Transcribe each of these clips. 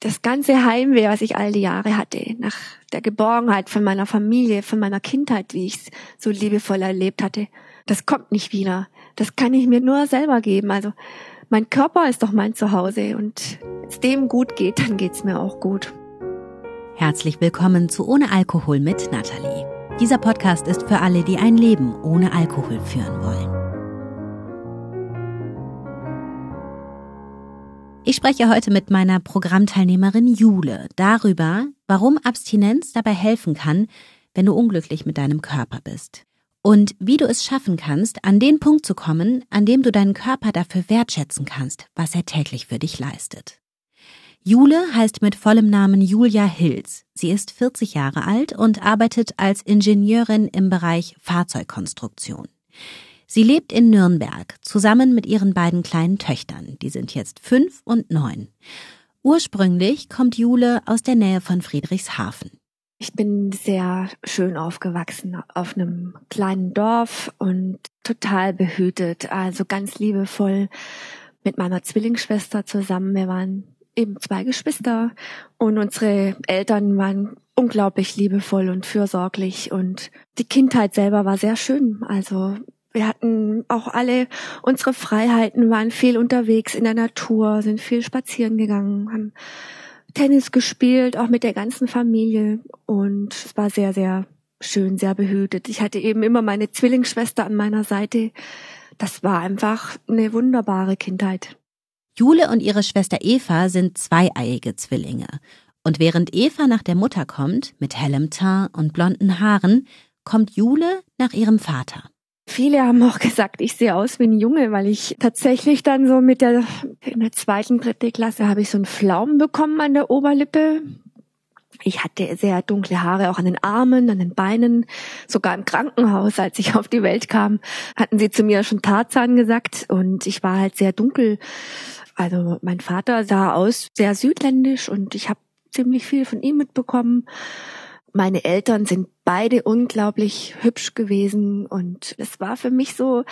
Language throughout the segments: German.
das ganze Heimweh, was ich all die Jahre hatte, nach der Geborgenheit von meiner Familie, von meiner Kindheit, wie ich es so liebevoll erlebt hatte, das kommt nicht wieder. Das kann ich mir nur selber geben. Also mein Körper ist doch mein Zuhause und wenn es dem gut geht, dann geht's mir auch gut. Herzlich willkommen zu Ohne Alkohol mit Nathalie. Dieser Podcast ist für alle, die ein Leben ohne Alkohol führen wollen. Ich spreche heute mit meiner Programmteilnehmerin Jule darüber, warum Abstinenz dabei helfen kann, wenn du unglücklich mit deinem Körper bist. Und wie du es schaffen kannst, an den Punkt zu kommen, an dem du deinen Körper dafür wertschätzen kannst, was er täglich für dich leistet. Jule heißt mit vollem Namen Julia Hills. Sie ist 40 Jahre alt und arbeitet als Ingenieurin im Bereich Fahrzeugkonstruktion. Sie lebt in Nürnberg zusammen mit ihren beiden kleinen Töchtern, die sind jetzt fünf und neun. Ursprünglich kommt Jule aus der Nähe von Friedrichshafen. Ich bin sehr schön aufgewachsen auf einem kleinen Dorf und total behütet, also ganz liebevoll mit meiner Zwillingsschwester zusammen. Wir waren eben zwei Geschwister und unsere Eltern waren unglaublich liebevoll und fürsorglich und die Kindheit selber war sehr schön. Also wir hatten auch alle unsere Freiheiten, waren viel unterwegs in der Natur, sind viel spazieren gegangen, haben Tennis gespielt, auch mit der ganzen Familie und es war sehr, sehr schön, sehr behütet. Ich hatte eben immer meine Zwillingsschwester an meiner Seite. Das war einfach eine wunderbare Kindheit. Jule und ihre Schwester Eva sind zweieiige Zwillinge. Und während Eva nach der Mutter kommt, mit hellem Teint und blonden Haaren, kommt Jule nach ihrem Vater. Viele haben auch gesagt, ich sehe aus wie ein Junge, weil ich tatsächlich dann so mit der, in der zweiten, dritte Klasse habe ich so einen Pflaumen bekommen an der Oberlippe. Ich hatte sehr dunkle Haare auch an den Armen, an den Beinen, sogar im Krankenhaus, als ich auf die Welt kam, hatten sie zu mir schon Tarzan gesagt und ich war halt sehr dunkel. Also mein Vater sah aus sehr südländisch und ich habe ziemlich viel von ihm mitbekommen. Meine Eltern sind beide unglaublich hübsch gewesen und es war für mich so,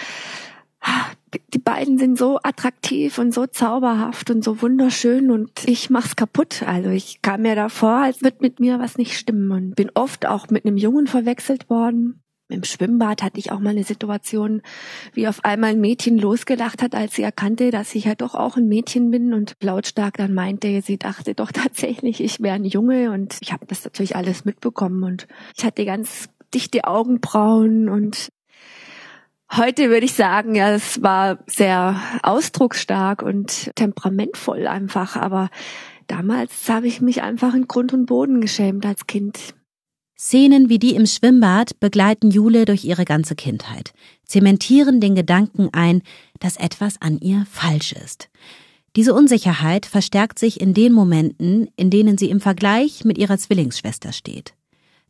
die beiden sind so attraktiv und so zauberhaft und so wunderschön und ich mach's kaputt. Also ich kam mir davor, als wird mit mir was nicht stimmen und bin oft auch mit einem Jungen verwechselt worden. Im Schwimmbad hatte ich auch mal eine Situation, wie auf einmal ein Mädchen losgelacht hat, als sie erkannte, dass ich ja doch auch ein Mädchen bin und lautstark dann meinte, sie dachte doch tatsächlich, ich wäre ein Junge und ich habe das natürlich alles mitbekommen und ich hatte ganz dichte Augenbrauen und heute würde ich sagen, ja, es war sehr ausdrucksstark und temperamentvoll einfach, aber damals habe ich mich einfach in Grund und Boden geschämt als Kind. Szenen wie die im Schwimmbad begleiten Jule durch ihre ganze Kindheit, zementieren den Gedanken ein, dass etwas an ihr falsch ist. Diese Unsicherheit verstärkt sich in den Momenten, in denen sie im Vergleich mit ihrer Zwillingsschwester steht.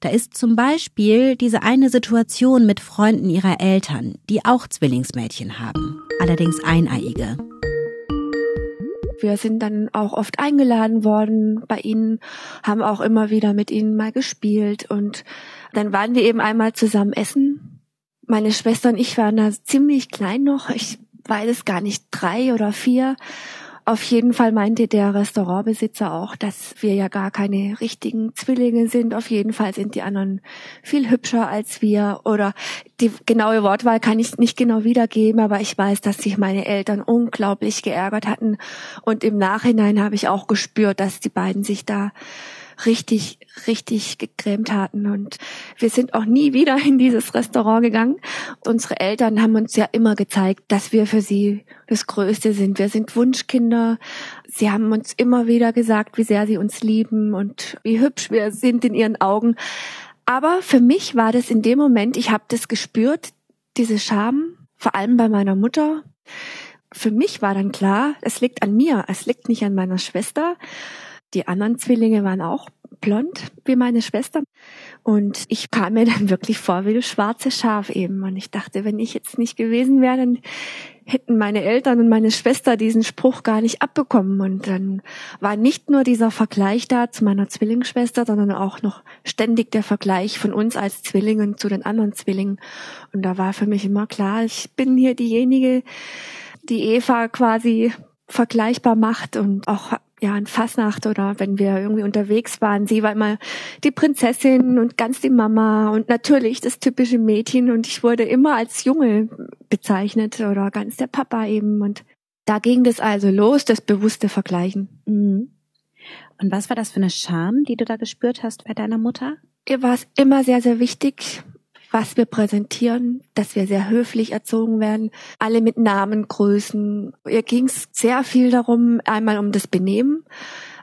Da ist zum Beispiel diese eine Situation mit Freunden ihrer Eltern, die auch Zwillingsmädchen haben, allerdings eineiige. Wir sind dann auch oft eingeladen worden bei ihnen, haben auch immer wieder mit ihnen mal gespielt und dann waren wir eben einmal zusammen essen. Meine Schwester und ich waren da ziemlich klein noch. Ich weiß es gar nicht, drei oder vier. Auf jeden Fall meinte der Restaurantbesitzer auch, dass wir ja gar keine richtigen Zwillinge sind. Auf jeden Fall sind die anderen viel hübscher als wir. Oder die genaue Wortwahl kann ich nicht genau wiedergeben, aber ich weiß, dass sich meine Eltern unglaublich geärgert hatten. Und im Nachhinein habe ich auch gespürt, dass die beiden sich da richtig, richtig gegrämt hatten. Und wir sind auch nie wieder in dieses Restaurant gegangen. Unsere Eltern haben uns ja immer gezeigt, dass wir für sie das Größte sind. Wir sind Wunschkinder. Sie haben uns immer wieder gesagt, wie sehr sie uns lieben und wie hübsch wir sind in ihren Augen. Aber für mich war das in dem Moment, ich habe das gespürt, diese Scham, vor allem bei meiner Mutter. Für mich war dann klar, es liegt an mir, es liegt nicht an meiner Schwester. Die anderen Zwillinge waren auch blond wie meine Schwester. Und ich kam mir dann wirklich vor wie das schwarze Schaf eben. Und ich dachte, wenn ich jetzt nicht gewesen wäre, dann hätten meine Eltern und meine Schwester diesen Spruch gar nicht abbekommen. Und dann war nicht nur dieser Vergleich da zu meiner Zwillingsschwester, sondern auch noch ständig der Vergleich von uns als Zwillingen zu den anderen Zwillingen. Und da war für mich immer klar, ich bin hier diejenige, die Eva quasi vergleichbar macht und auch ja, in Fasnacht oder wenn wir irgendwie unterwegs waren. Sie war immer die Prinzessin und ganz die Mama und natürlich das typische Mädchen und ich wurde immer als Junge bezeichnet oder ganz der Papa eben und da ging das also los, das bewusste Vergleichen. Mhm. Und was war das für eine Scham, die du da gespürt hast bei deiner Mutter? Ihr war es immer sehr, sehr wichtig, was wir präsentieren, dass wir sehr höflich erzogen werden, alle mit Namen, Größen. Ihr ging es sehr viel darum, einmal um das Benehmen.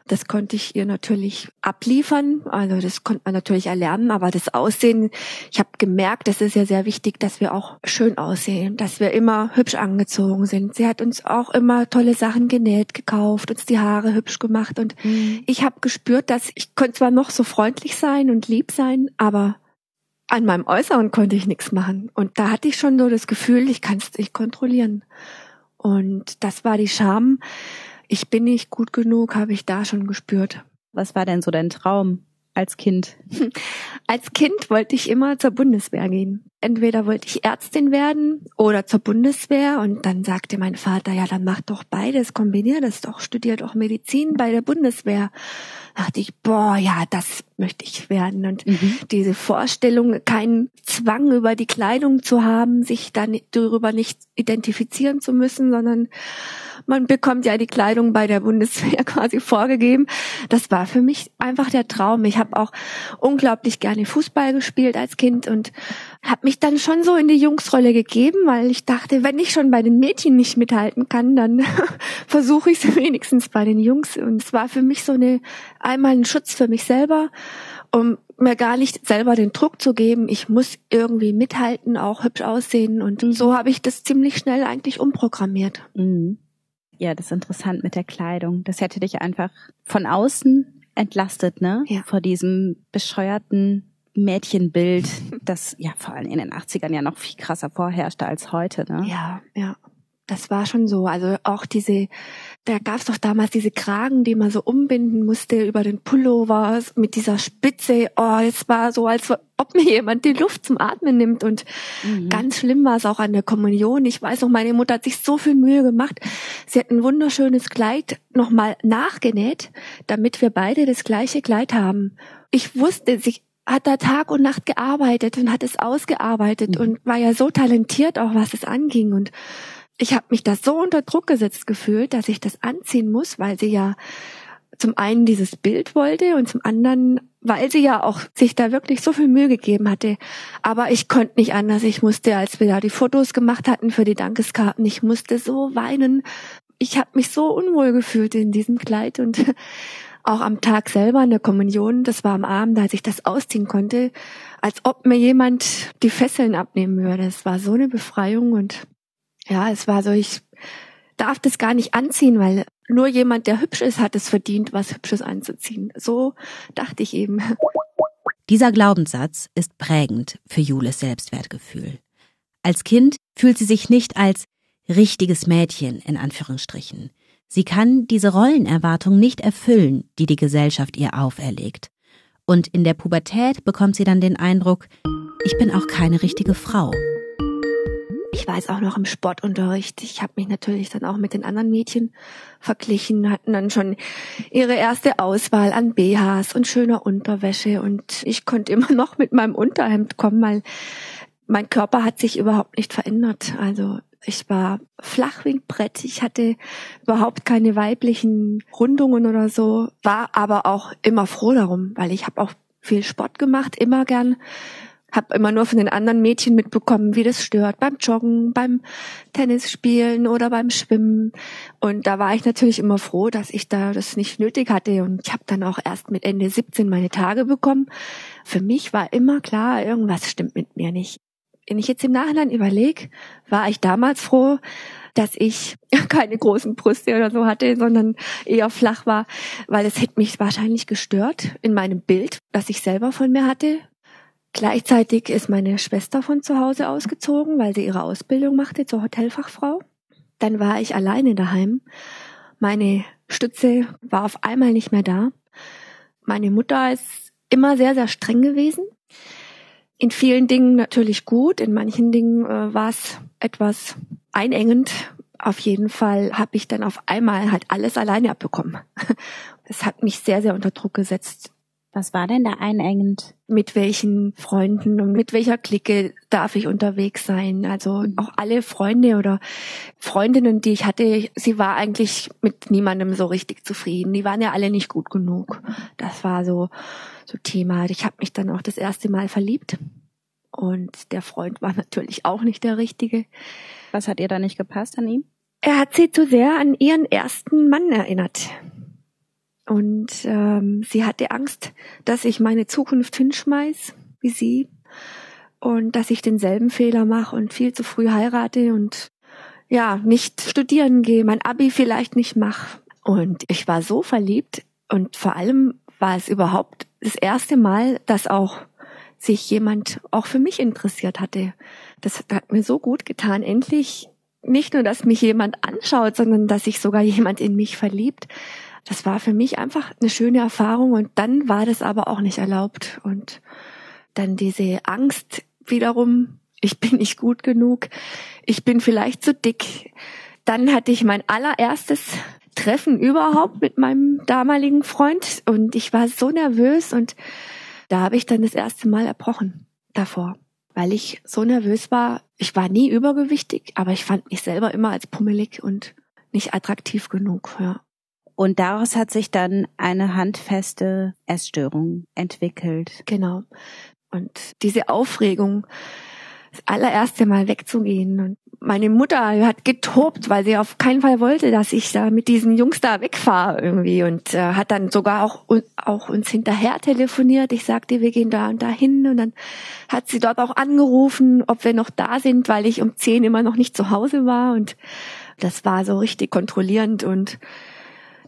Das konnte ich ihr natürlich abliefern. Also das konnte man natürlich erlernen, aber das Aussehen, ich habe gemerkt, das ist ja sehr wichtig, dass wir auch schön aussehen, dass wir immer hübsch angezogen sind. Sie hat uns auch immer tolle Sachen genäht, gekauft, uns die Haare hübsch gemacht und mhm. ich habe gespürt, dass ich konnte zwar noch so freundlich sein und lieb sein, aber an meinem Äußeren konnte ich nichts machen. Und da hatte ich schon so das Gefühl, ich kann es nicht kontrollieren. Und das war die Scham. Ich bin nicht gut genug, habe ich da schon gespürt. Was war denn so dein Traum? als Kind? Als Kind wollte ich immer zur Bundeswehr gehen. Entweder wollte ich Ärztin werden oder zur Bundeswehr und dann sagte mein Vater, ja, dann mach doch beides, kombinier das doch, studier doch Medizin bei der Bundeswehr. Da dachte ich, boah, ja, das möchte ich werden. Und mhm. diese Vorstellung, keinen Zwang über die Kleidung zu haben, sich dann darüber nicht identifizieren zu müssen, sondern man bekommt ja die Kleidung bei der Bundeswehr quasi vorgegeben. Das war für mich einfach der Traum. Ich habe auch unglaublich gerne Fußball gespielt als Kind und habe mich dann schon so in die Jungsrolle gegeben, weil ich dachte, wenn ich schon bei den Mädchen nicht mithalten kann, dann versuche ich es wenigstens bei den Jungs. Und es war für mich so eine einmal ein Schutz für mich selber, um mir gar nicht selber den Druck zu geben, ich muss irgendwie mithalten, auch hübsch aussehen. Und mhm. so habe ich das ziemlich schnell eigentlich umprogrammiert. Mhm. Ja, das ist interessant mit der Kleidung. Das hätte dich einfach von außen entlastet, ne? Ja. Vor diesem bescheuerten Mädchenbild, das ja vor allem in den 80ern ja noch viel krasser vorherrschte als heute, ne? Ja, ja. Das war schon so. Also auch diese, da gab es doch damals diese Kragen, die man so umbinden musste über den Pullover mit dieser Spitze. Oh, es war so, als ob mir jemand die Luft zum Atmen nimmt. Und mhm. ganz schlimm war es auch an der Kommunion. Ich weiß noch, meine Mutter hat sich so viel Mühe gemacht. Sie hat ein wunderschönes Kleid nochmal nachgenäht, damit wir beide das gleiche Kleid haben. Ich wusste, sie hat da Tag und Nacht gearbeitet und hat es ausgearbeitet mhm. und war ja so talentiert auch, was es anging. Und ich habe mich da so unter Druck gesetzt gefühlt, dass ich das anziehen muss, weil sie ja zum einen dieses Bild wollte und zum anderen, weil sie ja auch sich da wirklich so viel Mühe gegeben hatte. Aber ich konnte nicht anders. Ich musste, als wir da die Fotos gemacht hatten für die Dankeskarten, ich musste so weinen. Ich habe mich so unwohl gefühlt in diesem Kleid und auch am Tag selber in der Kommunion, das war am Abend, als ich das ausziehen konnte, als ob mir jemand die Fesseln abnehmen würde. Es war so eine Befreiung und ja, es war so, ich darf das gar nicht anziehen, weil nur jemand, der hübsch ist, hat es verdient, was Hübsches anzuziehen. So dachte ich eben. Dieser Glaubenssatz ist prägend für Jules Selbstwertgefühl. Als Kind fühlt sie sich nicht als richtiges Mädchen in Anführungsstrichen. Sie kann diese Rollenerwartung nicht erfüllen, die die Gesellschaft ihr auferlegt. Und in der Pubertät bekommt sie dann den Eindruck, ich bin auch keine richtige Frau. Ich weiß auch noch im Sportunterricht, ich habe mich natürlich dann auch mit den anderen Mädchen verglichen, hatten dann schon ihre erste Auswahl an BHs und schöner Unterwäsche und ich konnte immer noch mit meinem Unterhemd kommen, weil mein Körper hat sich überhaupt nicht verändert. Also ich war flach wie ein Brett. Ich hatte überhaupt keine weiblichen Rundungen oder so, war aber auch immer froh darum, weil ich habe auch viel Sport gemacht, immer gern habe immer nur von den anderen Mädchen mitbekommen, wie das stört beim Joggen, beim Tennisspielen oder beim Schwimmen. Und da war ich natürlich immer froh, dass ich da das nicht nötig hatte. Und ich habe dann auch erst mit Ende 17 meine Tage bekommen. Für mich war immer klar, irgendwas stimmt mit mir nicht. Wenn ich jetzt im Nachhinein überlege, war ich damals froh, dass ich keine großen Brüste oder so hatte, sondern eher flach war, weil es hätte mich wahrscheinlich gestört in meinem Bild, das ich selber von mir hatte, Gleichzeitig ist meine Schwester von zu Hause ausgezogen, weil sie ihre Ausbildung machte zur Hotelfachfrau. Dann war ich alleine daheim. Meine Stütze war auf einmal nicht mehr da. Meine Mutter ist immer sehr, sehr streng gewesen. In vielen Dingen natürlich gut, in manchen Dingen äh, war es etwas einengend, auf jeden Fall habe ich dann auf einmal halt alles alleine abbekommen. Es hat mich sehr, sehr unter Druck gesetzt. Was war denn da einengend? Mit welchen Freunden und mit welcher Clique darf ich unterwegs sein? Also mhm. auch alle Freunde oder Freundinnen, die ich hatte, sie war eigentlich mit niemandem so richtig zufrieden. Die waren ja alle nicht gut genug. Das war so, so Thema. Ich habe mich dann auch das erste Mal verliebt. Und der Freund war natürlich auch nicht der richtige. Was hat ihr da nicht gepasst an ihm? Er hat sie zu sehr an ihren ersten Mann erinnert. Und ähm, sie hatte Angst, dass ich meine Zukunft hinschmeiß, wie sie, und dass ich denselben Fehler mache und viel zu früh heirate und ja, nicht studieren gehe, mein Abi vielleicht nicht mache. Und ich war so verliebt und vor allem war es überhaupt das erste Mal, dass auch sich jemand auch für mich interessiert hatte. Das hat mir so gut getan. Endlich nicht nur, dass mich jemand anschaut, sondern dass sich sogar jemand in mich verliebt. Das war für mich einfach eine schöne Erfahrung und dann war das aber auch nicht erlaubt und dann diese Angst wiederum, ich bin nicht gut genug, ich bin vielleicht zu dick. Dann hatte ich mein allererstes Treffen überhaupt mit meinem damaligen Freund und ich war so nervös und da habe ich dann das erste Mal erbrochen davor, weil ich so nervös war. Ich war nie übergewichtig, aber ich fand mich selber immer als pummelig und nicht attraktiv genug. Ja. Und daraus hat sich dann eine handfeste Essstörung entwickelt. Genau. Und diese Aufregung, das allererste Mal wegzugehen. Und meine Mutter hat getobt, weil sie auf keinen Fall wollte, dass ich da mit diesen Jungs da wegfahre irgendwie und äh, hat dann sogar auch, auch uns hinterher telefoniert. Ich sagte, wir gehen da und da hin und dann hat sie dort auch angerufen, ob wir noch da sind, weil ich um zehn immer noch nicht zu Hause war und das war so richtig kontrollierend und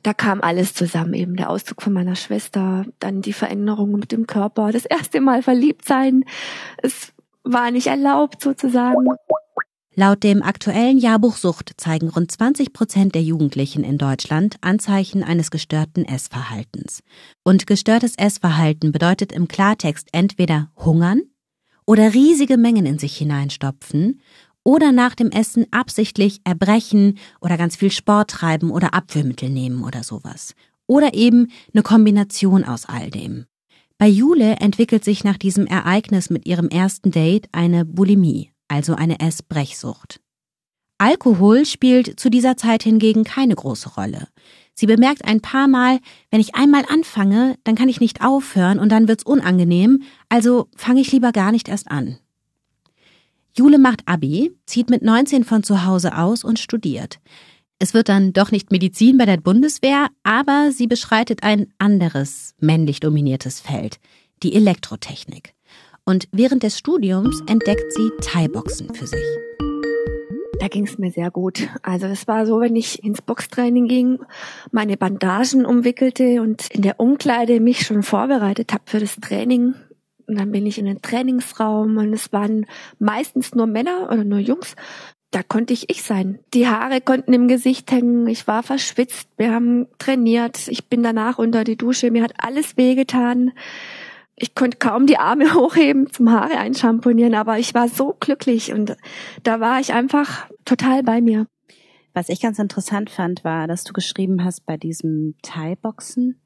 da kam alles zusammen, eben der Auszug von meiner Schwester, dann die Veränderungen mit dem Körper, das erste Mal verliebt sein. Es war nicht erlaubt sozusagen. Laut dem aktuellen Jahrbuch Sucht zeigen rund 20 Prozent der Jugendlichen in Deutschland Anzeichen eines gestörten Essverhaltens. Und gestörtes Essverhalten bedeutet im Klartext entweder hungern oder riesige Mengen in sich hineinstopfen oder nach dem Essen absichtlich erbrechen oder ganz viel Sport treiben oder Abführmittel nehmen oder sowas. Oder eben eine Kombination aus all dem. Bei Jule entwickelt sich nach diesem Ereignis mit ihrem ersten Date eine Bulimie, also eine Essbrechsucht. Alkohol spielt zu dieser Zeit hingegen keine große Rolle. Sie bemerkt ein paar Mal, wenn ich einmal anfange, dann kann ich nicht aufhören und dann wird's unangenehm, also fange ich lieber gar nicht erst an. Jule macht Abi, zieht mit 19 von zu Hause aus und studiert. Es wird dann doch nicht Medizin bei der Bundeswehr, aber sie beschreitet ein anderes männlich dominiertes Feld, die Elektrotechnik. Und während des Studiums entdeckt sie Thai-Boxen für sich. Da ging es mir sehr gut. Also es war so, wenn ich ins Boxtraining ging, meine Bandagen umwickelte und in der Umkleide mich schon vorbereitet habe für das Training. Und dann bin ich in den Trainingsraum und es waren meistens nur Männer oder nur Jungs da konnte ich ich sein. Die Haare konnten im Gesicht hängen, ich war verschwitzt, wir haben trainiert, ich bin danach unter die Dusche, mir hat alles wehgetan. Ich konnte kaum die Arme hochheben zum Haare einschamponieren, aber ich war so glücklich und da war ich einfach total bei mir. Was ich ganz interessant fand, war, dass du geschrieben hast, bei diesem Thai-Boxen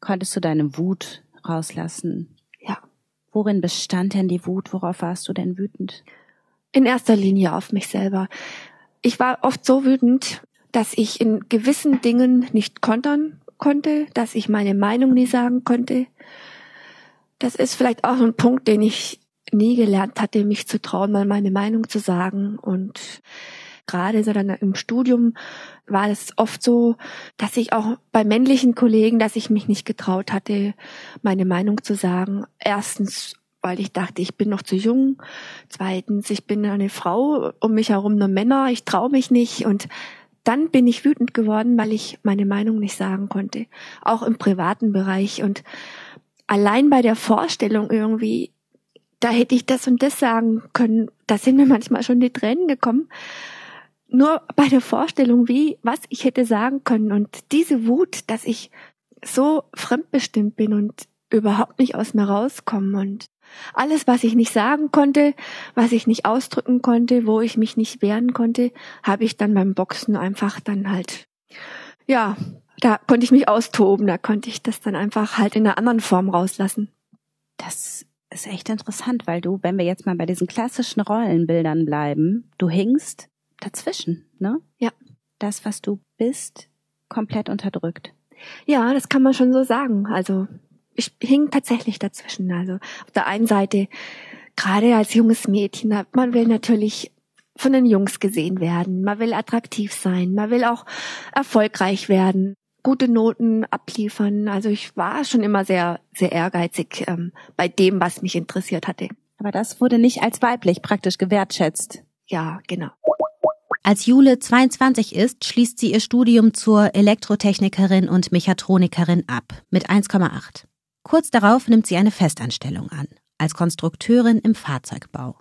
konntest du deine Wut rauslassen. Worin bestand denn die Wut? Worauf warst du denn wütend? in erster Linie auf mich selber. Ich war oft so wütend, dass ich in gewissen Dingen nicht kontern konnte, dass ich meine Meinung nie sagen konnte. Das ist vielleicht auch ein Punkt, den ich nie gelernt hatte, mich zu trauen, mal meine Meinung zu sagen. Und gerade so dann im Studium war es oft so, dass ich auch bei männlichen Kollegen, dass ich mich nicht getraut hatte, meine Meinung zu sagen. Erstens weil ich dachte, ich bin noch zu jung. Zweitens, ich bin eine Frau, um mich herum nur Männer, ich traue mich nicht. Und dann bin ich wütend geworden, weil ich meine Meinung nicht sagen konnte, auch im privaten Bereich. Und allein bei der Vorstellung irgendwie, da hätte ich das und das sagen können, da sind mir manchmal schon die Tränen gekommen. Nur bei der Vorstellung, wie, was ich hätte sagen können und diese Wut, dass ich so fremdbestimmt bin und überhaupt nicht aus mir rauskommen und alles, was ich nicht sagen konnte, was ich nicht ausdrücken konnte, wo ich mich nicht wehren konnte, habe ich dann beim Boxen einfach dann halt, ja, da konnte ich mich austoben, da konnte ich das dann einfach halt in einer anderen Form rauslassen. Das ist echt interessant, weil du, wenn wir jetzt mal bei diesen klassischen Rollenbildern bleiben, du hingst dazwischen, ne? Ja. Das, was du bist, komplett unterdrückt. Ja, das kann man schon so sagen. Also ich hing tatsächlich dazwischen. Also auf der einen Seite, gerade als junges Mädchen, man will natürlich von den Jungs gesehen werden, man will attraktiv sein, man will auch erfolgreich werden, gute Noten abliefern. Also ich war schon immer sehr, sehr ehrgeizig ähm, bei dem, was mich interessiert hatte. Aber das wurde nicht als weiblich praktisch gewertschätzt. Ja, genau. Als Jule 22 ist, schließt sie ihr Studium zur Elektrotechnikerin und Mechatronikerin ab mit 1,8. Kurz darauf nimmt sie eine Festanstellung an, als Konstrukteurin im Fahrzeugbau.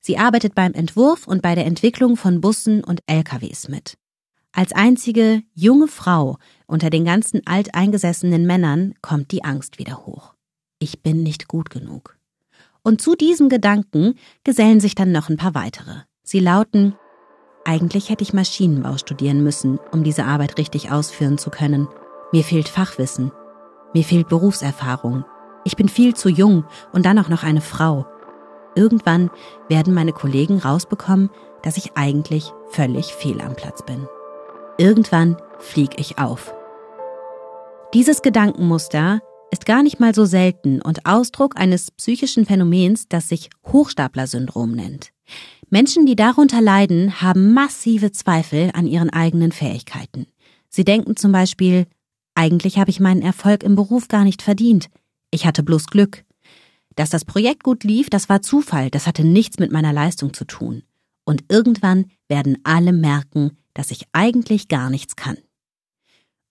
Sie arbeitet beim Entwurf und bei der Entwicklung von Bussen und LKWs mit. Als einzige junge Frau unter den ganzen alteingesessenen Männern kommt die Angst wieder hoch. Ich bin nicht gut genug. Und zu diesem Gedanken gesellen sich dann noch ein paar weitere. Sie lauten Eigentlich hätte ich Maschinenbau studieren müssen, um diese Arbeit richtig ausführen zu können. Mir fehlt Fachwissen. Mir fehlt Berufserfahrung. Ich bin viel zu jung und dann auch noch eine Frau. Irgendwann werden meine Kollegen rausbekommen, dass ich eigentlich völlig fehl am Platz bin. Irgendwann flieg ich auf. Dieses Gedankenmuster ist gar nicht mal so selten und Ausdruck eines psychischen Phänomens, das sich Hochstapler-Syndrom nennt. Menschen, die darunter leiden, haben massive Zweifel an ihren eigenen Fähigkeiten. Sie denken zum Beispiel, eigentlich habe ich meinen Erfolg im Beruf gar nicht verdient. Ich hatte bloß Glück. Dass das Projekt gut lief, das war Zufall, das hatte nichts mit meiner Leistung zu tun. Und irgendwann werden alle merken, dass ich eigentlich gar nichts kann.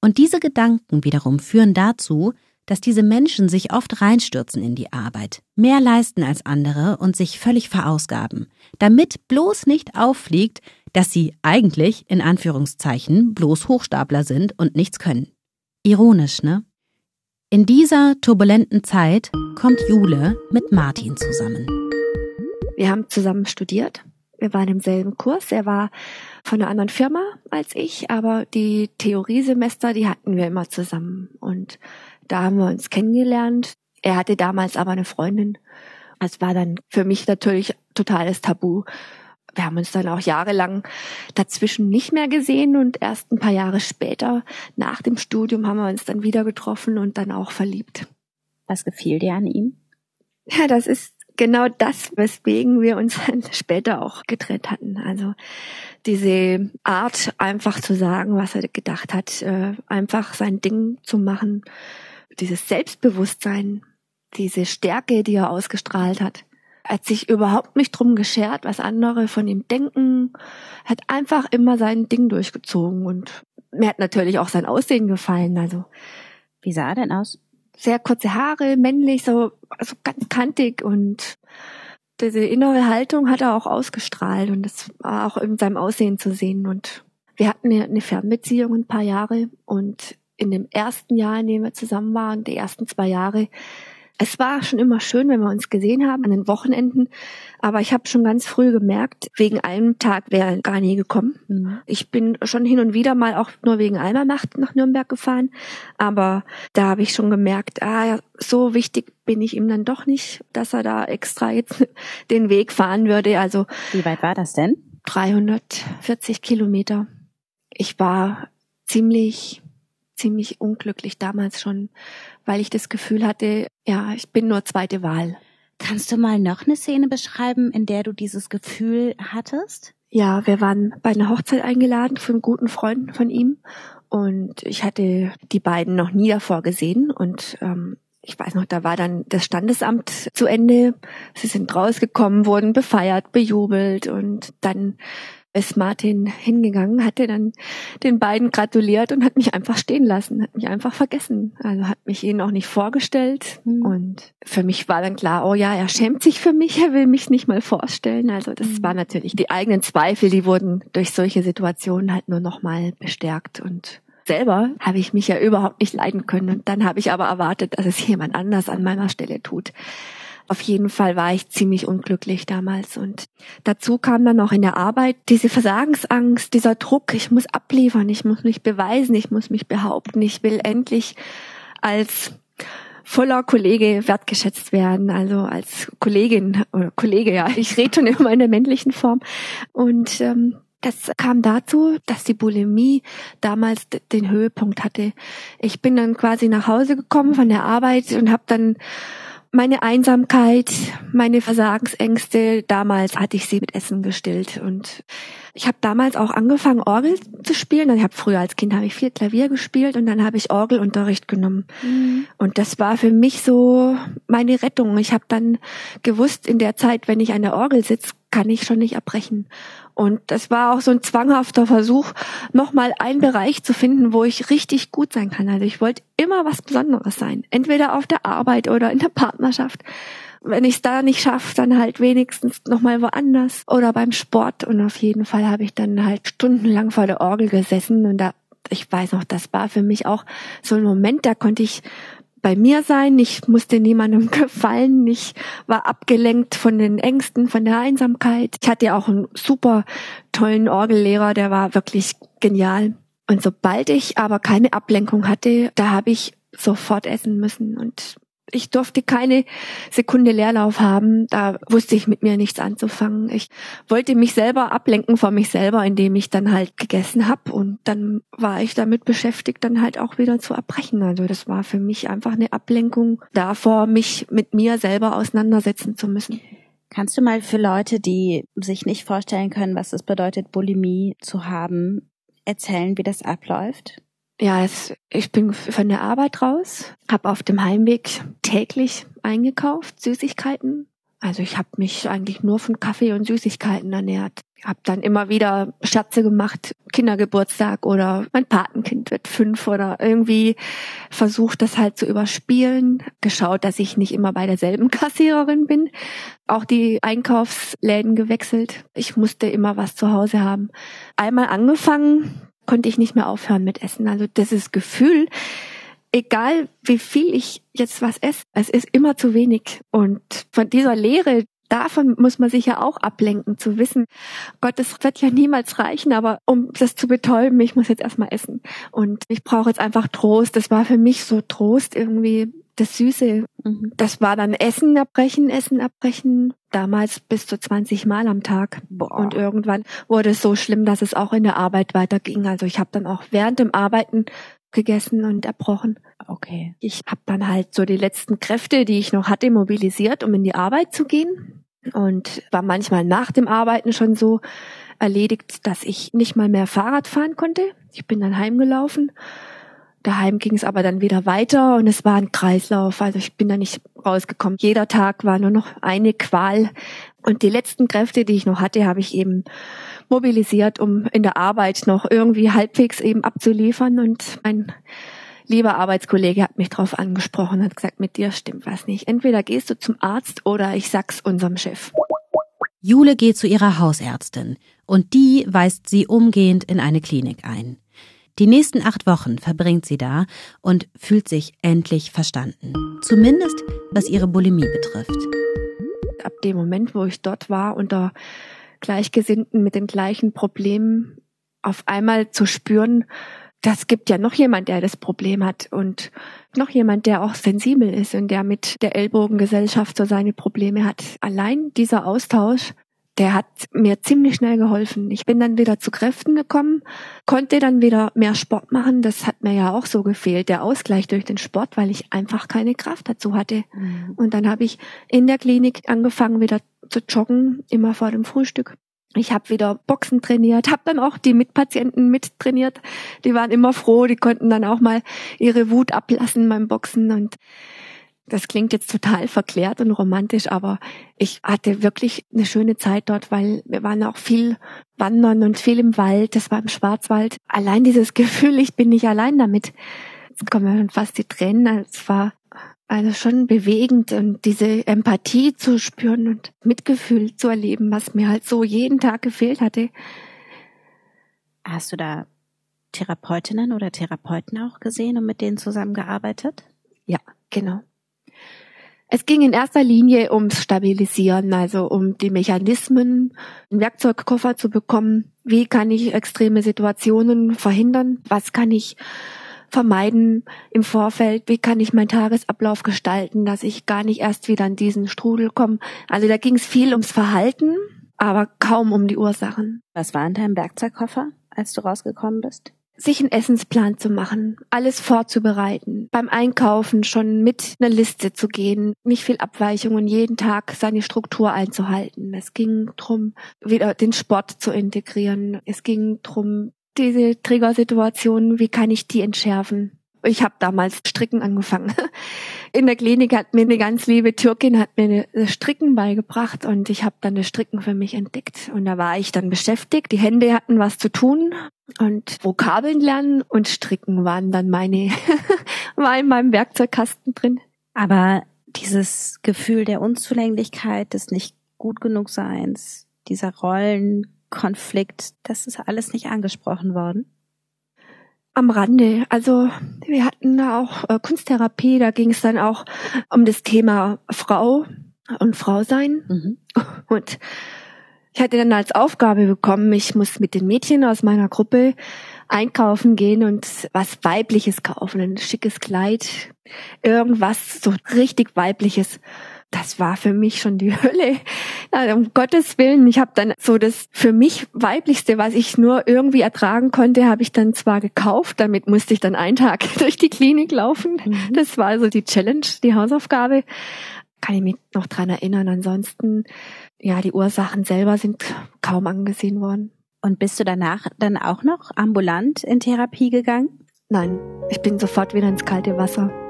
Und diese Gedanken wiederum führen dazu, dass diese Menschen sich oft reinstürzen in die Arbeit, mehr leisten als andere und sich völlig verausgaben, damit bloß nicht auffliegt, dass sie eigentlich in Anführungszeichen bloß Hochstapler sind und nichts können. Ironisch, ne? In dieser turbulenten Zeit kommt Jule mit Martin zusammen. Wir haben zusammen studiert. Wir waren im selben Kurs. Er war von einer anderen Firma als ich, aber die Theoriesemester, die hatten wir immer zusammen. Und da haben wir uns kennengelernt. Er hatte damals aber eine Freundin. Es war dann für mich natürlich totales Tabu, wir haben uns dann auch jahrelang dazwischen nicht mehr gesehen und erst ein paar Jahre später, nach dem Studium, haben wir uns dann wieder getroffen und dann auch verliebt. Was gefiel dir an ihm? Ja, das ist genau das, weswegen wir uns dann später auch getrennt hatten. Also diese Art, einfach zu sagen, was er gedacht hat, äh, einfach sein Ding zu machen, dieses Selbstbewusstsein, diese Stärke, die er ausgestrahlt hat hat sich überhaupt nicht drum geschert, was andere von ihm denken, hat einfach immer sein Ding durchgezogen und mir hat natürlich auch sein Aussehen gefallen. Also wie sah er denn aus? Sehr kurze Haare, männlich, so also ganz kantig und diese innere Haltung hat er auch ausgestrahlt und das war auch in seinem Aussehen zu sehen. Und wir hatten eine Fernbeziehung ein paar Jahre und in dem ersten Jahr, in dem wir zusammen waren, die ersten zwei Jahre, es war schon immer schön, wenn wir uns gesehen haben an den Wochenenden, aber ich habe schon ganz früh gemerkt, wegen einem Tag wäre er gar nie gekommen. Mhm. Ich bin schon hin und wieder mal auch nur wegen einer Nacht nach Nürnberg gefahren, aber da habe ich schon gemerkt, ah ja, so wichtig bin ich ihm dann doch nicht, dass er da extra jetzt den Weg fahren würde. Also wie weit war das denn? 340 Kilometer. Ich war ziemlich ziemlich unglücklich damals schon, weil ich das Gefühl hatte, ja, ich bin nur zweite Wahl. Kannst du mal noch eine Szene beschreiben, in der du dieses Gefühl hattest? Ja, wir waren bei einer Hochzeit eingeladen von guten Freunden von ihm und ich hatte die beiden noch nie davor gesehen und ähm, ich weiß noch, da war dann das Standesamt zu Ende. Sie sind rausgekommen, wurden befeiert, bejubelt und dann ist Martin hingegangen, hatte dann den beiden gratuliert und hat mich einfach stehen lassen, hat mich einfach vergessen. Also hat mich ihnen auch nicht vorgestellt. Mhm. Und für mich war dann klar, oh ja, er schämt sich für mich, er will mich nicht mal vorstellen. Also das mhm. war natürlich die eigenen Zweifel, die wurden durch solche Situationen halt nur nochmal bestärkt und selber habe ich mich ja überhaupt nicht leiden können. Und dann habe ich aber erwartet, dass es jemand anders an meiner Stelle tut. Auf jeden Fall war ich ziemlich unglücklich damals. Und dazu kam dann auch in der Arbeit diese Versagensangst, dieser Druck, ich muss abliefern, ich muss mich beweisen, ich muss mich behaupten, ich will endlich als voller Kollege wertgeschätzt werden, also als Kollegin oder Kollege, ja, ich rede schon immer in der männlichen Form. Und ähm, das kam dazu, dass die Bulimie damals den Höhepunkt hatte. Ich bin dann quasi nach Hause gekommen von der Arbeit und habe dann meine Einsamkeit, meine Versagensängste, damals hatte ich sie mit Essen gestillt und ich habe damals auch angefangen Orgel zu spielen. Ich habe früher als Kind habe ich viel Klavier gespielt und dann habe ich Orgelunterricht genommen. Mhm. Und das war für mich so meine Rettung. Ich habe dann gewusst in der Zeit, wenn ich an der Orgel sitze, kann ich schon nicht erbrechen. Und das war auch so ein zwanghafter Versuch, nochmal einen Bereich zu finden, wo ich richtig gut sein kann. Also ich wollte immer was Besonderes sein. Entweder auf der Arbeit oder in der Partnerschaft. Wenn ich es da nicht schaffe, dann halt wenigstens nochmal woanders oder beim Sport. Und auf jeden Fall habe ich dann halt stundenlang vor der Orgel gesessen und da ich weiß noch, das war für mich auch so ein Moment, da konnte ich bei mir sein, ich musste niemandem gefallen, ich war abgelenkt von den Ängsten, von der Einsamkeit. Ich hatte auch einen super tollen Orgellehrer, der war wirklich genial. Und sobald ich aber keine Ablenkung hatte, da habe ich sofort essen müssen und ich durfte keine Sekunde Leerlauf haben. Da wusste ich mit mir nichts anzufangen. Ich wollte mich selber ablenken von mich selber, indem ich dann halt gegessen habe. Und dann war ich damit beschäftigt, dann halt auch wieder zu erbrechen. Also das war für mich einfach eine Ablenkung davor, mich mit mir selber auseinandersetzen zu müssen. Kannst du mal für Leute, die sich nicht vorstellen können, was es bedeutet, Bulimie zu haben, erzählen, wie das abläuft? Ja, ich bin von der Arbeit raus, habe auf dem Heimweg täglich eingekauft, Süßigkeiten. Also ich habe mich eigentlich nur von Kaffee und Süßigkeiten ernährt. Hab dann immer wieder Scherze gemacht, Kindergeburtstag oder mein Patenkind wird fünf oder irgendwie versucht, das halt zu überspielen. Geschaut, dass ich nicht immer bei derselben Kassiererin bin. Auch die Einkaufsläden gewechselt. Ich musste immer was zu Hause haben. Einmal angefangen, konnte ich nicht mehr aufhören mit Essen. Also dieses Gefühl, egal wie viel ich jetzt was esse, es ist immer zu wenig. Und von dieser Leere, davon muss man sich ja auch ablenken, zu wissen, Gott, das wird ja niemals reichen, aber um das zu betäuben, ich muss jetzt erstmal essen. Und ich brauche jetzt einfach Trost. Das war für mich so Trost irgendwie, das Süße. Mhm. Das war dann Essen abbrechen, Essen abbrechen. Damals bis zu 20 Mal am Tag. Boah. Und irgendwann wurde es so schlimm, dass es auch in der Arbeit weiterging. Also ich habe dann auch während dem Arbeiten gegessen und erbrochen. Okay. Ich habe dann halt so die letzten Kräfte, die ich noch hatte, mobilisiert, um in die Arbeit zu gehen. Und war manchmal nach dem Arbeiten schon so erledigt, dass ich nicht mal mehr Fahrrad fahren konnte. Ich bin dann heimgelaufen Daheim ging es aber dann wieder weiter und es war ein Kreislauf. Also ich bin da nicht rausgekommen. Jeder Tag war nur noch eine Qual. Und die letzten Kräfte, die ich noch hatte, habe ich eben mobilisiert, um in der Arbeit noch irgendwie halbwegs eben abzuliefern. Und mein lieber Arbeitskollege hat mich darauf angesprochen, hat gesagt, mit dir stimmt was nicht. Entweder gehst du zum Arzt oder ich sag's unserem Chef. Jule geht zu ihrer Hausärztin und die weist sie umgehend in eine Klinik ein. Die nächsten acht Wochen verbringt sie da und fühlt sich endlich verstanden. Zumindest was ihre Bulimie betrifft. Ab dem Moment, wo ich dort war, unter Gleichgesinnten mit den gleichen Problemen, auf einmal zu spüren, das gibt ja noch jemand, der das Problem hat und noch jemand, der auch sensibel ist und der mit der Ellbogengesellschaft so seine Probleme hat. Allein dieser Austausch der hat mir ziemlich schnell geholfen. Ich bin dann wieder zu Kräften gekommen, konnte dann wieder mehr Sport machen. Das hat mir ja auch so gefehlt, der Ausgleich durch den Sport, weil ich einfach keine Kraft dazu hatte. Mhm. Und dann habe ich in der Klinik angefangen, wieder zu joggen, immer vor dem Frühstück. Ich habe wieder Boxen trainiert, habe dann auch die Mitpatienten mittrainiert. Die waren immer froh, die konnten dann auch mal ihre Wut ablassen beim Boxen und das klingt jetzt total verklärt und romantisch, aber ich hatte wirklich eine schöne Zeit dort, weil wir waren auch viel wandern und viel im Wald. Das war im Schwarzwald. Allein dieses Gefühl, ich bin nicht allein damit. Jetzt kommen mir schon fast die Tränen. Es war also schon bewegend und diese Empathie zu spüren und Mitgefühl zu erleben, was mir halt so jeden Tag gefehlt hatte. Hast du da Therapeutinnen oder Therapeuten auch gesehen und mit denen zusammengearbeitet? Ja, genau. Es ging in erster Linie ums Stabilisieren, also um die Mechanismen, einen Werkzeugkoffer zu bekommen. Wie kann ich extreme Situationen verhindern? Was kann ich vermeiden im Vorfeld? Wie kann ich meinen Tagesablauf gestalten, dass ich gar nicht erst wieder in diesen Strudel komme? Also da ging es viel ums Verhalten, aber kaum um die Ursachen. Was war in deinem Werkzeugkoffer, als du rausgekommen bist? sich einen Essensplan zu machen, alles vorzubereiten, beim Einkaufen schon mit einer Liste zu gehen, nicht viel Abweichungen, jeden Tag seine Struktur einzuhalten. Es ging drum, wieder den Sport zu integrieren. Es ging drum, diese Triggersituationen, wie kann ich die entschärfen? Ich habe damals Stricken angefangen. In der Klinik hat mir eine ganz liebe Türkin hat mir Stricken beigebracht und ich habe dann das Stricken für mich entdeckt und da war ich dann beschäftigt. Die Hände hatten was zu tun und Vokabeln lernen und Stricken waren dann meine war in meinem Werkzeugkasten drin. Aber dieses Gefühl der Unzulänglichkeit, des nicht gut genug Seins, dieser Rollenkonflikt, das ist alles nicht angesprochen worden am Rande. Also wir hatten da auch äh, Kunsttherapie, da ging es dann auch um das Thema Frau und Frausein. Mhm. Und ich hatte dann als Aufgabe bekommen, ich muss mit den Mädchen aus meiner Gruppe einkaufen gehen und was Weibliches kaufen, ein schickes Kleid, irgendwas so richtig Weibliches das war für mich schon die Hölle. Ja, um Gottes Willen, ich habe dann so das für mich weiblichste, was ich nur irgendwie ertragen konnte, habe ich dann zwar gekauft, damit musste ich dann einen Tag durch die Klinik laufen. Mhm. Das war also die Challenge, die Hausaufgabe. Kann ich mich noch dran erinnern. Ansonsten, ja, die Ursachen selber sind kaum angesehen worden. Und bist du danach dann auch noch ambulant in Therapie gegangen? Nein, ich bin sofort wieder ins kalte Wasser.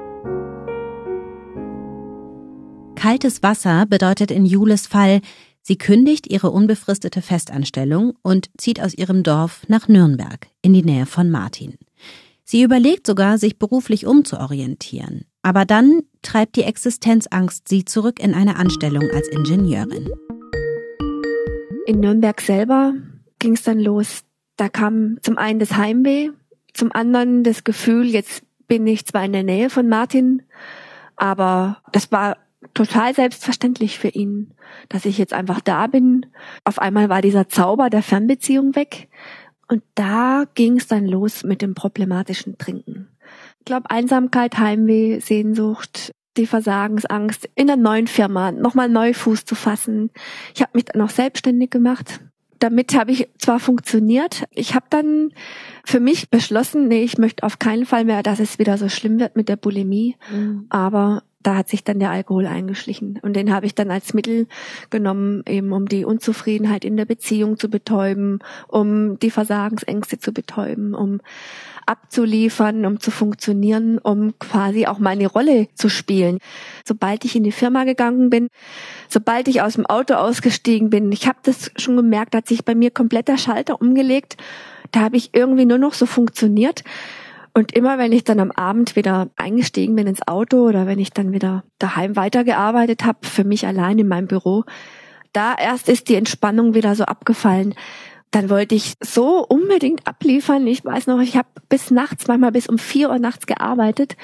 Kaltes Wasser bedeutet in Jules Fall, sie kündigt ihre unbefristete Festanstellung und zieht aus ihrem Dorf nach Nürnberg in die Nähe von Martin. Sie überlegt sogar, sich beruflich umzuorientieren. Aber dann treibt die Existenzangst sie zurück in eine Anstellung als Ingenieurin. In Nürnberg selber ging es dann los. Da kam zum einen das Heimweh, zum anderen das Gefühl, jetzt bin ich zwar in der Nähe von Martin, aber das war total selbstverständlich für ihn, dass ich jetzt einfach da bin. Auf einmal war dieser Zauber der Fernbeziehung weg und da ging es dann los mit dem problematischen Trinken. Ich glaube, Einsamkeit, Heimweh, Sehnsucht, die Versagensangst, in der neuen Firma nochmal neu Fuß zu fassen. Ich habe mich dann auch selbstständig gemacht. Damit habe ich zwar funktioniert, ich habe dann für mich beschlossen, nee, ich möchte auf keinen Fall mehr, dass es wieder so schlimm wird mit der Bulimie, mhm. aber da hat sich dann der Alkohol eingeschlichen. Und den habe ich dann als Mittel genommen, eben um die Unzufriedenheit in der Beziehung zu betäuben, um die Versagensängste zu betäuben, um abzuliefern, um zu funktionieren, um quasi auch meine Rolle zu spielen. Sobald ich in die Firma gegangen bin, sobald ich aus dem Auto ausgestiegen bin, ich habe das schon gemerkt, hat sich bei mir komplett der Schalter umgelegt. Da habe ich irgendwie nur noch so funktioniert. Und immer wenn ich dann am Abend wieder eingestiegen bin ins Auto oder wenn ich dann wieder daheim weitergearbeitet habe, für mich allein in meinem Büro, da erst ist die Entspannung wieder so abgefallen. Dann wollte ich so unbedingt abliefern. Ich weiß noch, ich habe bis nachts, manchmal bis um vier Uhr nachts gearbeitet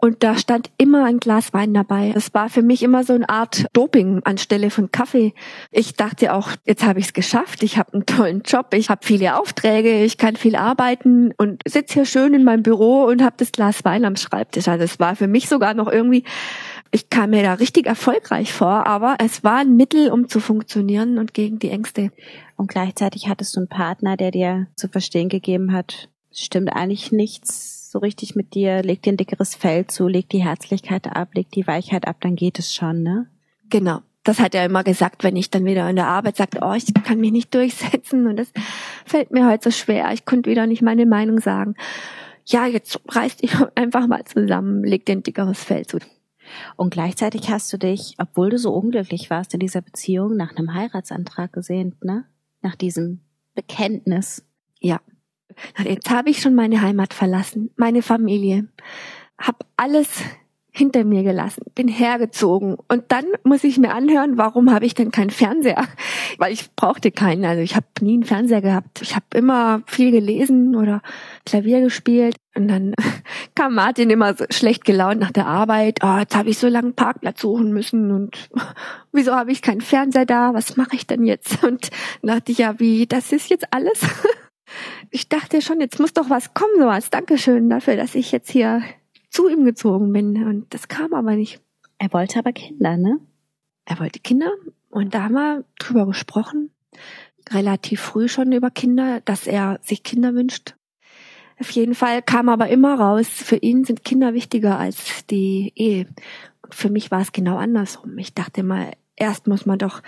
und da stand immer ein Glas Wein dabei. Das war für mich immer so eine Art Doping anstelle von Kaffee. Ich dachte auch, jetzt habe ich es geschafft. Ich habe einen tollen Job. Ich habe viele Aufträge. Ich kann viel arbeiten und sitze hier schön in meinem Büro und habe das Glas Wein am Schreibtisch. Also es war für mich sogar noch irgendwie ich kam mir da richtig erfolgreich vor, aber es war ein Mittel, um zu funktionieren und gegen die Ängste. Und gleichzeitig hattest du einen Partner, der dir zu verstehen gegeben hat, stimmt eigentlich nichts so richtig mit dir, leg dir ein dickeres Fell zu, leg die Herzlichkeit ab, leg die Weichheit ab, dann geht es schon, ne? Genau. Das hat er immer gesagt, wenn ich dann wieder in der Arbeit sagte, oh, ich kann mich nicht durchsetzen und das fällt mir heute so schwer, ich konnte wieder nicht meine Meinung sagen. Ja, jetzt reiß dich einfach mal zusammen, leg dir ein dickeres Fell zu. Und gleichzeitig hast du dich, obwohl du so unglücklich warst in dieser Beziehung, nach einem Heiratsantrag gesehnt, ne? Nach diesem Bekenntnis. Ja, Jetzt habe ich schon meine Heimat verlassen, meine Familie, habe alles hinter mir gelassen, bin hergezogen und dann muss ich mir anhören, warum habe ich denn keinen Fernseher? Weil ich brauchte keinen. Also ich habe nie einen Fernseher gehabt. Ich habe immer viel gelesen oder Klavier gespielt. Und dann kam Martin immer so schlecht gelaunt nach der Arbeit. Oh, jetzt habe ich so lange Parkplatz suchen müssen und wieso habe ich keinen Fernseher da? Was mache ich denn jetzt? Und dachte ich, ja, wie, das ist jetzt alles? Ich dachte schon, jetzt muss doch was kommen, so als Dankeschön dafür, dass ich jetzt hier zu ihm gezogen bin. Und das kam aber nicht. Er wollte aber Kinder, ne? Er wollte Kinder und da haben wir drüber gesprochen, relativ früh schon über Kinder, dass er sich Kinder wünscht. Auf jeden Fall kam aber immer raus, für ihn sind Kinder wichtiger als die Ehe. Und für mich war es genau andersrum. Ich dachte mal, erst muss man doch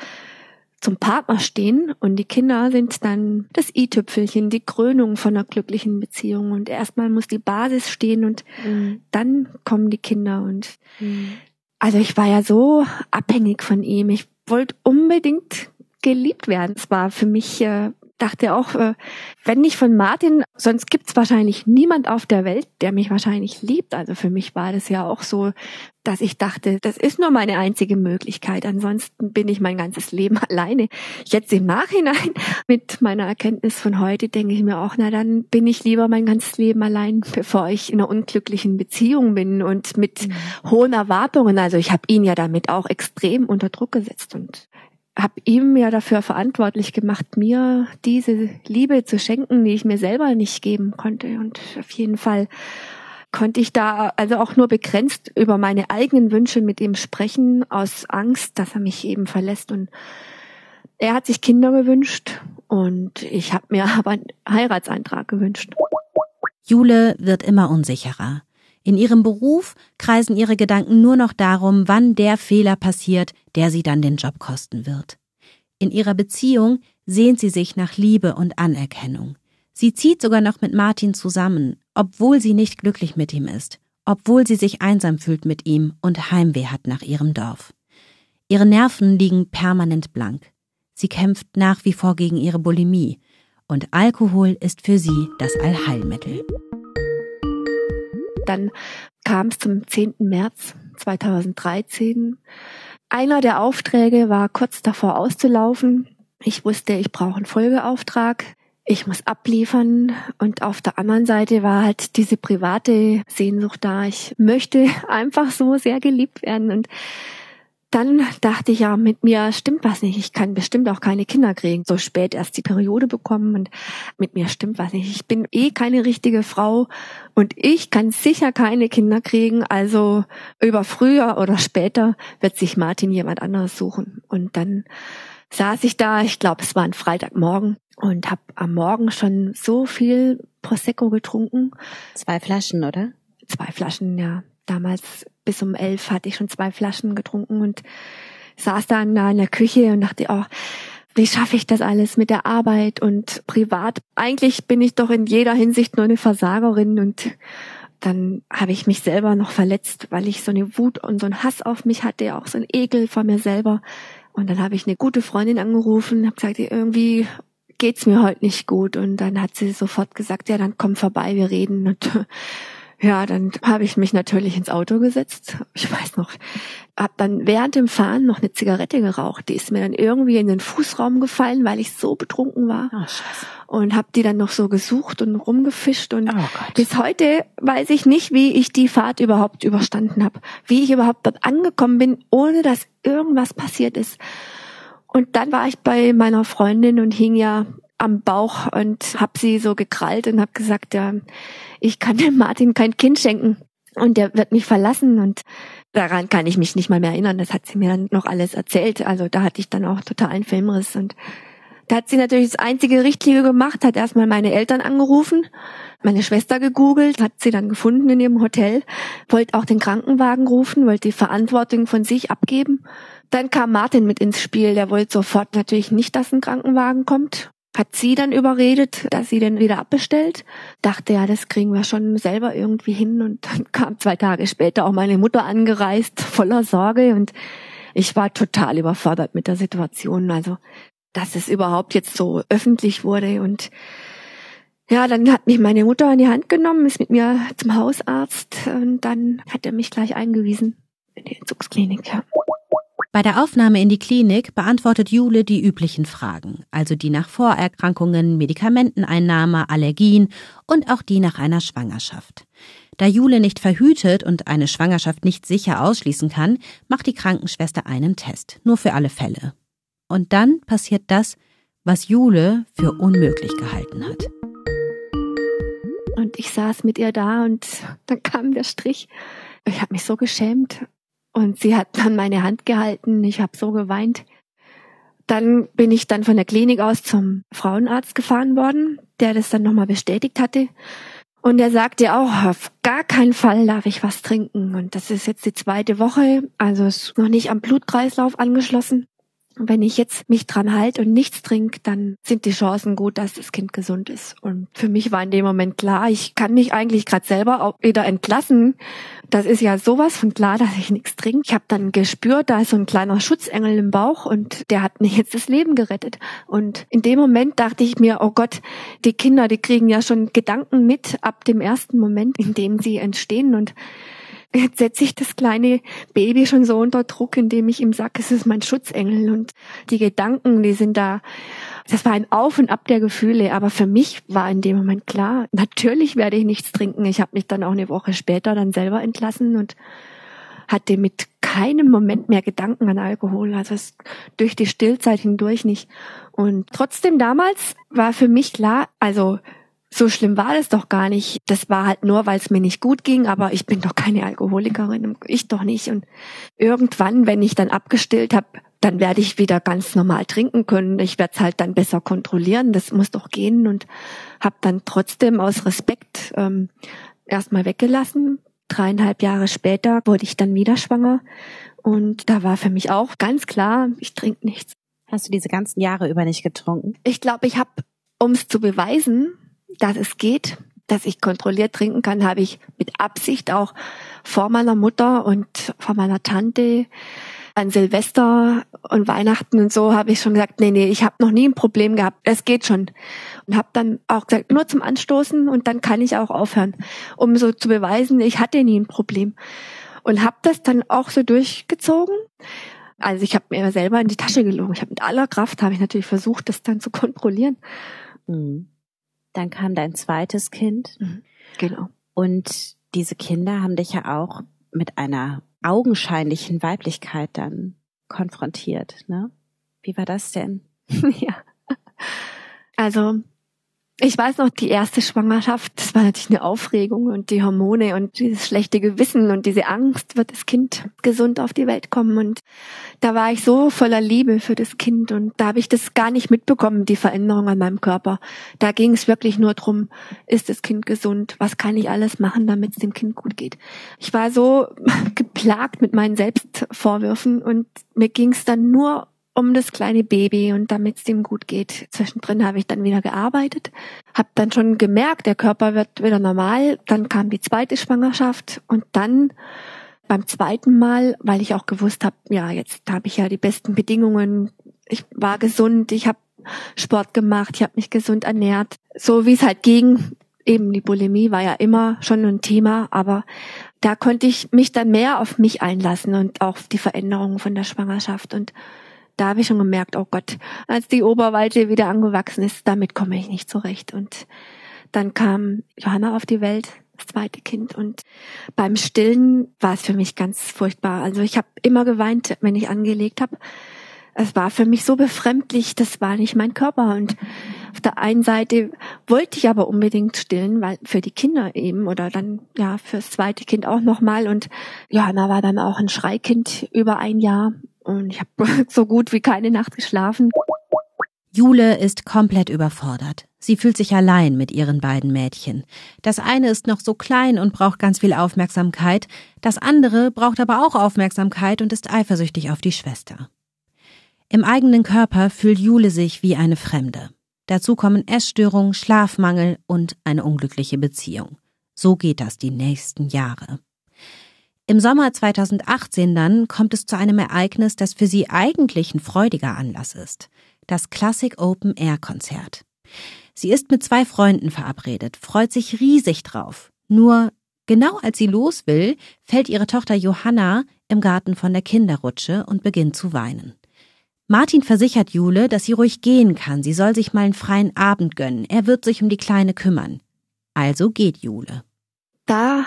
zum Partner stehen und die Kinder sind dann das i-Tüpfelchen, die Krönung von einer glücklichen Beziehung und erstmal muss die Basis stehen und mhm. dann kommen die Kinder und mhm. also ich war ja so abhängig von ihm. Ich wollte unbedingt geliebt werden. Es war für mich äh, dachte auch, äh, wenn nicht von Martin, sonst gibt's wahrscheinlich niemand auf der Welt, der mich wahrscheinlich liebt. Also für mich war das ja auch so, dass ich dachte, das ist nur meine einzige Möglichkeit. Ansonsten bin ich mein ganzes Leben alleine. Jetzt im Nachhinein mit meiner Erkenntnis von heute denke ich mir auch, na dann bin ich lieber mein ganzes Leben allein, bevor ich in einer unglücklichen Beziehung bin und mit mhm. hohen Erwartungen. Also ich habe ihn ja damit auch extrem unter Druck gesetzt und habe ihm ja dafür verantwortlich gemacht, mir diese Liebe zu schenken, die ich mir selber nicht geben konnte. Und auf jeden Fall konnte ich da also auch nur begrenzt über meine eigenen Wünsche mit ihm sprechen, aus Angst, dass er mich eben verlässt. Und er hat sich Kinder gewünscht und ich habe mir aber einen Heiratsantrag gewünscht. Jule wird immer unsicherer. In ihrem Beruf kreisen ihre Gedanken nur noch darum, wann der Fehler passiert, der sie dann den Job kosten wird. In ihrer Beziehung sehnt sie sich nach Liebe und Anerkennung. Sie zieht sogar noch mit Martin zusammen, obwohl sie nicht glücklich mit ihm ist, obwohl sie sich einsam fühlt mit ihm und Heimweh hat nach ihrem Dorf. Ihre Nerven liegen permanent blank. Sie kämpft nach wie vor gegen ihre Bulimie, und Alkohol ist für sie das Allheilmittel. Dann kam es zum 10. März 2013. Einer der Aufträge war kurz davor auszulaufen. Ich wusste, ich brauche einen Folgeauftrag. Ich muss abliefern. Und auf der anderen Seite war halt diese private Sehnsucht da. Ich möchte einfach so sehr geliebt werden. Und dann dachte ich ja, mit mir stimmt was nicht. Ich kann bestimmt auch keine Kinder kriegen. So spät erst die Periode bekommen und mit mir stimmt was nicht. Ich bin eh keine richtige Frau und ich kann sicher keine Kinder kriegen. Also über früher oder später wird sich Martin jemand anderes suchen. Und dann saß ich da, ich glaube, es war ein Freitagmorgen und habe am Morgen schon so viel Prosecco getrunken. Zwei Flaschen, oder? Zwei Flaschen, ja damals bis um elf hatte ich schon zwei Flaschen getrunken und saß dann da in der Küche und dachte, oh, wie schaffe ich das alles mit der Arbeit und privat? Eigentlich bin ich doch in jeder Hinsicht nur eine Versagerin und dann habe ich mich selber noch verletzt, weil ich so eine Wut und so einen Hass auf mich hatte, auch so ein Ekel vor mir selber. Und dann habe ich eine gute Freundin angerufen, habe gesagt, irgendwie geht's mir heute nicht gut. Und dann hat sie sofort gesagt, ja, dann komm vorbei, wir reden. Und ja, dann habe ich mich natürlich ins Auto gesetzt. Ich weiß noch, habe dann während dem Fahren noch eine Zigarette geraucht. Die ist mir dann irgendwie in den Fußraum gefallen, weil ich so betrunken war. Oh, Scheiße. Und habe die dann noch so gesucht und rumgefischt. Und oh bis heute weiß ich nicht, wie ich die Fahrt überhaupt überstanden habe. Wie ich überhaupt dort angekommen bin, ohne dass irgendwas passiert ist. Und dann war ich bei meiner Freundin und hing ja am Bauch und habe sie so gekrallt und habe gesagt, ja, ich kann dem Martin kein Kind schenken und der wird mich verlassen und daran kann ich mich nicht mal mehr erinnern. Das hat sie mir dann noch alles erzählt. Also da hatte ich dann auch totalen Filmriss und da hat sie natürlich das einzige Richtige gemacht, hat erstmal meine Eltern angerufen, meine Schwester gegoogelt, hat sie dann gefunden in ihrem Hotel, wollte auch den Krankenwagen rufen, wollte die Verantwortung von sich abgeben. Dann kam Martin mit ins Spiel, der wollte sofort natürlich nicht, dass ein Krankenwagen kommt hat sie dann überredet, dass sie den wieder abbestellt. Dachte ja, das kriegen wir schon selber irgendwie hin. Und dann kam zwei Tage später auch meine Mutter angereist, voller Sorge. Und ich war total überfordert mit der Situation. Also, dass es überhaupt jetzt so öffentlich wurde. Und Ja, dann hat mich meine Mutter an die Hand genommen, ist mit mir zum Hausarzt und dann hat er mich gleich eingewiesen in die Entzugsklinik, ja. Bei der Aufnahme in die Klinik beantwortet Jule die üblichen Fragen, also die nach Vorerkrankungen, Medikamenteneinnahme, Allergien und auch die nach einer Schwangerschaft. Da Jule nicht verhütet und eine Schwangerschaft nicht sicher ausschließen kann, macht die Krankenschwester einen Test, nur für alle Fälle. Und dann passiert das, was Jule für unmöglich gehalten hat. Und ich saß mit ihr da und dann kam der Strich. Ich habe mich so geschämt und sie hat dann meine Hand gehalten. Ich habe so geweint. Dann bin ich dann von der Klinik aus zum Frauenarzt gefahren worden, der das dann nochmal bestätigt hatte. Und er sagte auch, auf gar keinen Fall darf ich was trinken. Und das ist jetzt die zweite Woche, also ist noch nicht am Blutkreislauf angeschlossen. Wenn ich jetzt mich dran halte und nichts trinke, dann sind die Chancen gut, dass das Kind gesund ist. Und für mich war in dem Moment klar, ich kann mich eigentlich gerade selber auch wieder entlassen. Das ist ja sowas von klar, dass ich nichts trinke. Ich habe dann gespürt, da ist so ein kleiner Schutzengel im Bauch und der hat mir jetzt das Leben gerettet. Und in dem Moment dachte ich mir, oh Gott, die Kinder, die kriegen ja schon Gedanken mit ab dem ersten Moment, in dem sie entstehen. Und jetzt setze ich das kleine Baby schon so unter Druck, indem ich ihm sage, es ist mein Schutzengel und die Gedanken, die sind da. Das war ein Auf und Ab der Gefühle, aber für mich war in dem Moment klar, natürlich werde ich nichts trinken. Ich habe mich dann auch eine Woche später dann selber entlassen und hatte mit keinem Moment mehr Gedanken an Alkohol, also es, durch die Stillzeit hindurch nicht. Und trotzdem damals war für mich klar, also so schlimm war das doch gar nicht. Das war halt nur, weil es mir nicht gut ging, aber ich bin doch keine Alkoholikerin, ich doch nicht. Und irgendwann, wenn ich dann abgestillt habe, dann werde ich wieder ganz normal trinken können. Ich werde es halt dann besser kontrollieren. Das muss doch gehen und habe dann trotzdem aus Respekt ähm, erstmal weggelassen. Dreieinhalb Jahre später wurde ich dann wieder schwanger und da war für mich auch ganz klar, ich trinke nichts. Hast du diese ganzen Jahre über nicht getrunken? Ich glaube, ich habe, um es zu beweisen, dass es geht, dass ich kontrolliert trinken kann, habe ich mit Absicht auch vor meiner Mutter und vor meiner Tante an Silvester und Weihnachten und so habe ich schon gesagt, nee, nee, ich habe noch nie ein Problem gehabt, es geht schon. Und habe dann auch gesagt, nur zum Anstoßen und dann kann ich auch aufhören, um so zu beweisen, ich hatte nie ein Problem. Und habe das dann auch so durchgezogen. Also ich habe mir selber in die Tasche gelogen. Ich habe mit aller Kraft, habe ich natürlich versucht, das dann zu kontrollieren. Mhm. Dann kam dein zweites Kind. Mhm. Genau. Und diese Kinder haben dich ja auch mit einer augenscheinlichen Weiblichkeit dann konfrontiert, ne? Wie war das denn? ja. Also ich weiß noch, die erste Schwangerschaft, das war natürlich eine Aufregung und die Hormone und dieses schlechte Gewissen und diese Angst, wird das Kind gesund auf die Welt kommen. Und da war ich so voller Liebe für das Kind und da habe ich das gar nicht mitbekommen, die Veränderung an meinem Körper. Da ging es wirklich nur drum, ist das Kind gesund? Was kann ich alles machen, damit es dem Kind gut geht? Ich war so geplagt mit meinen Selbstvorwürfen und mir ging es dann nur um das kleine Baby und damit es ihm gut geht. Zwischendrin habe ich dann wieder gearbeitet, habe dann schon gemerkt, der Körper wird wieder normal. Dann kam die zweite Schwangerschaft und dann beim zweiten Mal, weil ich auch gewusst habe, ja, jetzt habe ich ja die besten Bedingungen. Ich war gesund, ich habe Sport gemacht, ich habe mich gesund ernährt, so wie es halt ging. Eben die Bulimie war ja immer schon ein Thema, aber da konnte ich mich dann mehr auf mich einlassen und auch die Veränderungen von der Schwangerschaft und da habe ich schon gemerkt, oh Gott, als die Oberweite wieder angewachsen ist, damit komme ich nicht zurecht. Und dann kam Johanna auf die Welt, das zweite Kind. Und beim Stillen war es für mich ganz furchtbar. Also ich habe immer geweint, wenn ich angelegt habe. Es war für mich so befremdlich, das war nicht mein Körper. Und auf der einen Seite wollte ich aber unbedingt stillen, weil für die Kinder eben oder dann ja fürs zweite Kind auch nochmal. Und Johanna war dann auch ein Schreikind über ein Jahr. Und ich habe so gut wie keine Nacht geschlafen. Jule ist komplett überfordert. Sie fühlt sich allein mit ihren beiden Mädchen. Das eine ist noch so klein und braucht ganz viel Aufmerksamkeit, das andere braucht aber auch Aufmerksamkeit und ist eifersüchtig auf die Schwester. Im eigenen Körper fühlt Jule sich wie eine Fremde. Dazu kommen Essstörungen, Schlafmangel und eine unglückliche Beziehung. So geht das die nächsten Jahre. Im Sommer 2018 dann kommt es zu einem Ereignis, das für sie eigentlich ein freudiger Anlass ist. Das Classic Open Air Konzert. Sie ist mit zwei Freunden verabredet, freut sich riesig drauf. Nur genau als sie los will, fällt ihre Tochter Johanna im Garten von der Kinderrutsche und beginnt zu weinen. Martin versichert Jule, dass sie ruhig gehen kann, sie soll sich mal einen freien Abend gönnen, er wird sich um die Kleine kümmern. Also geht Jule. Da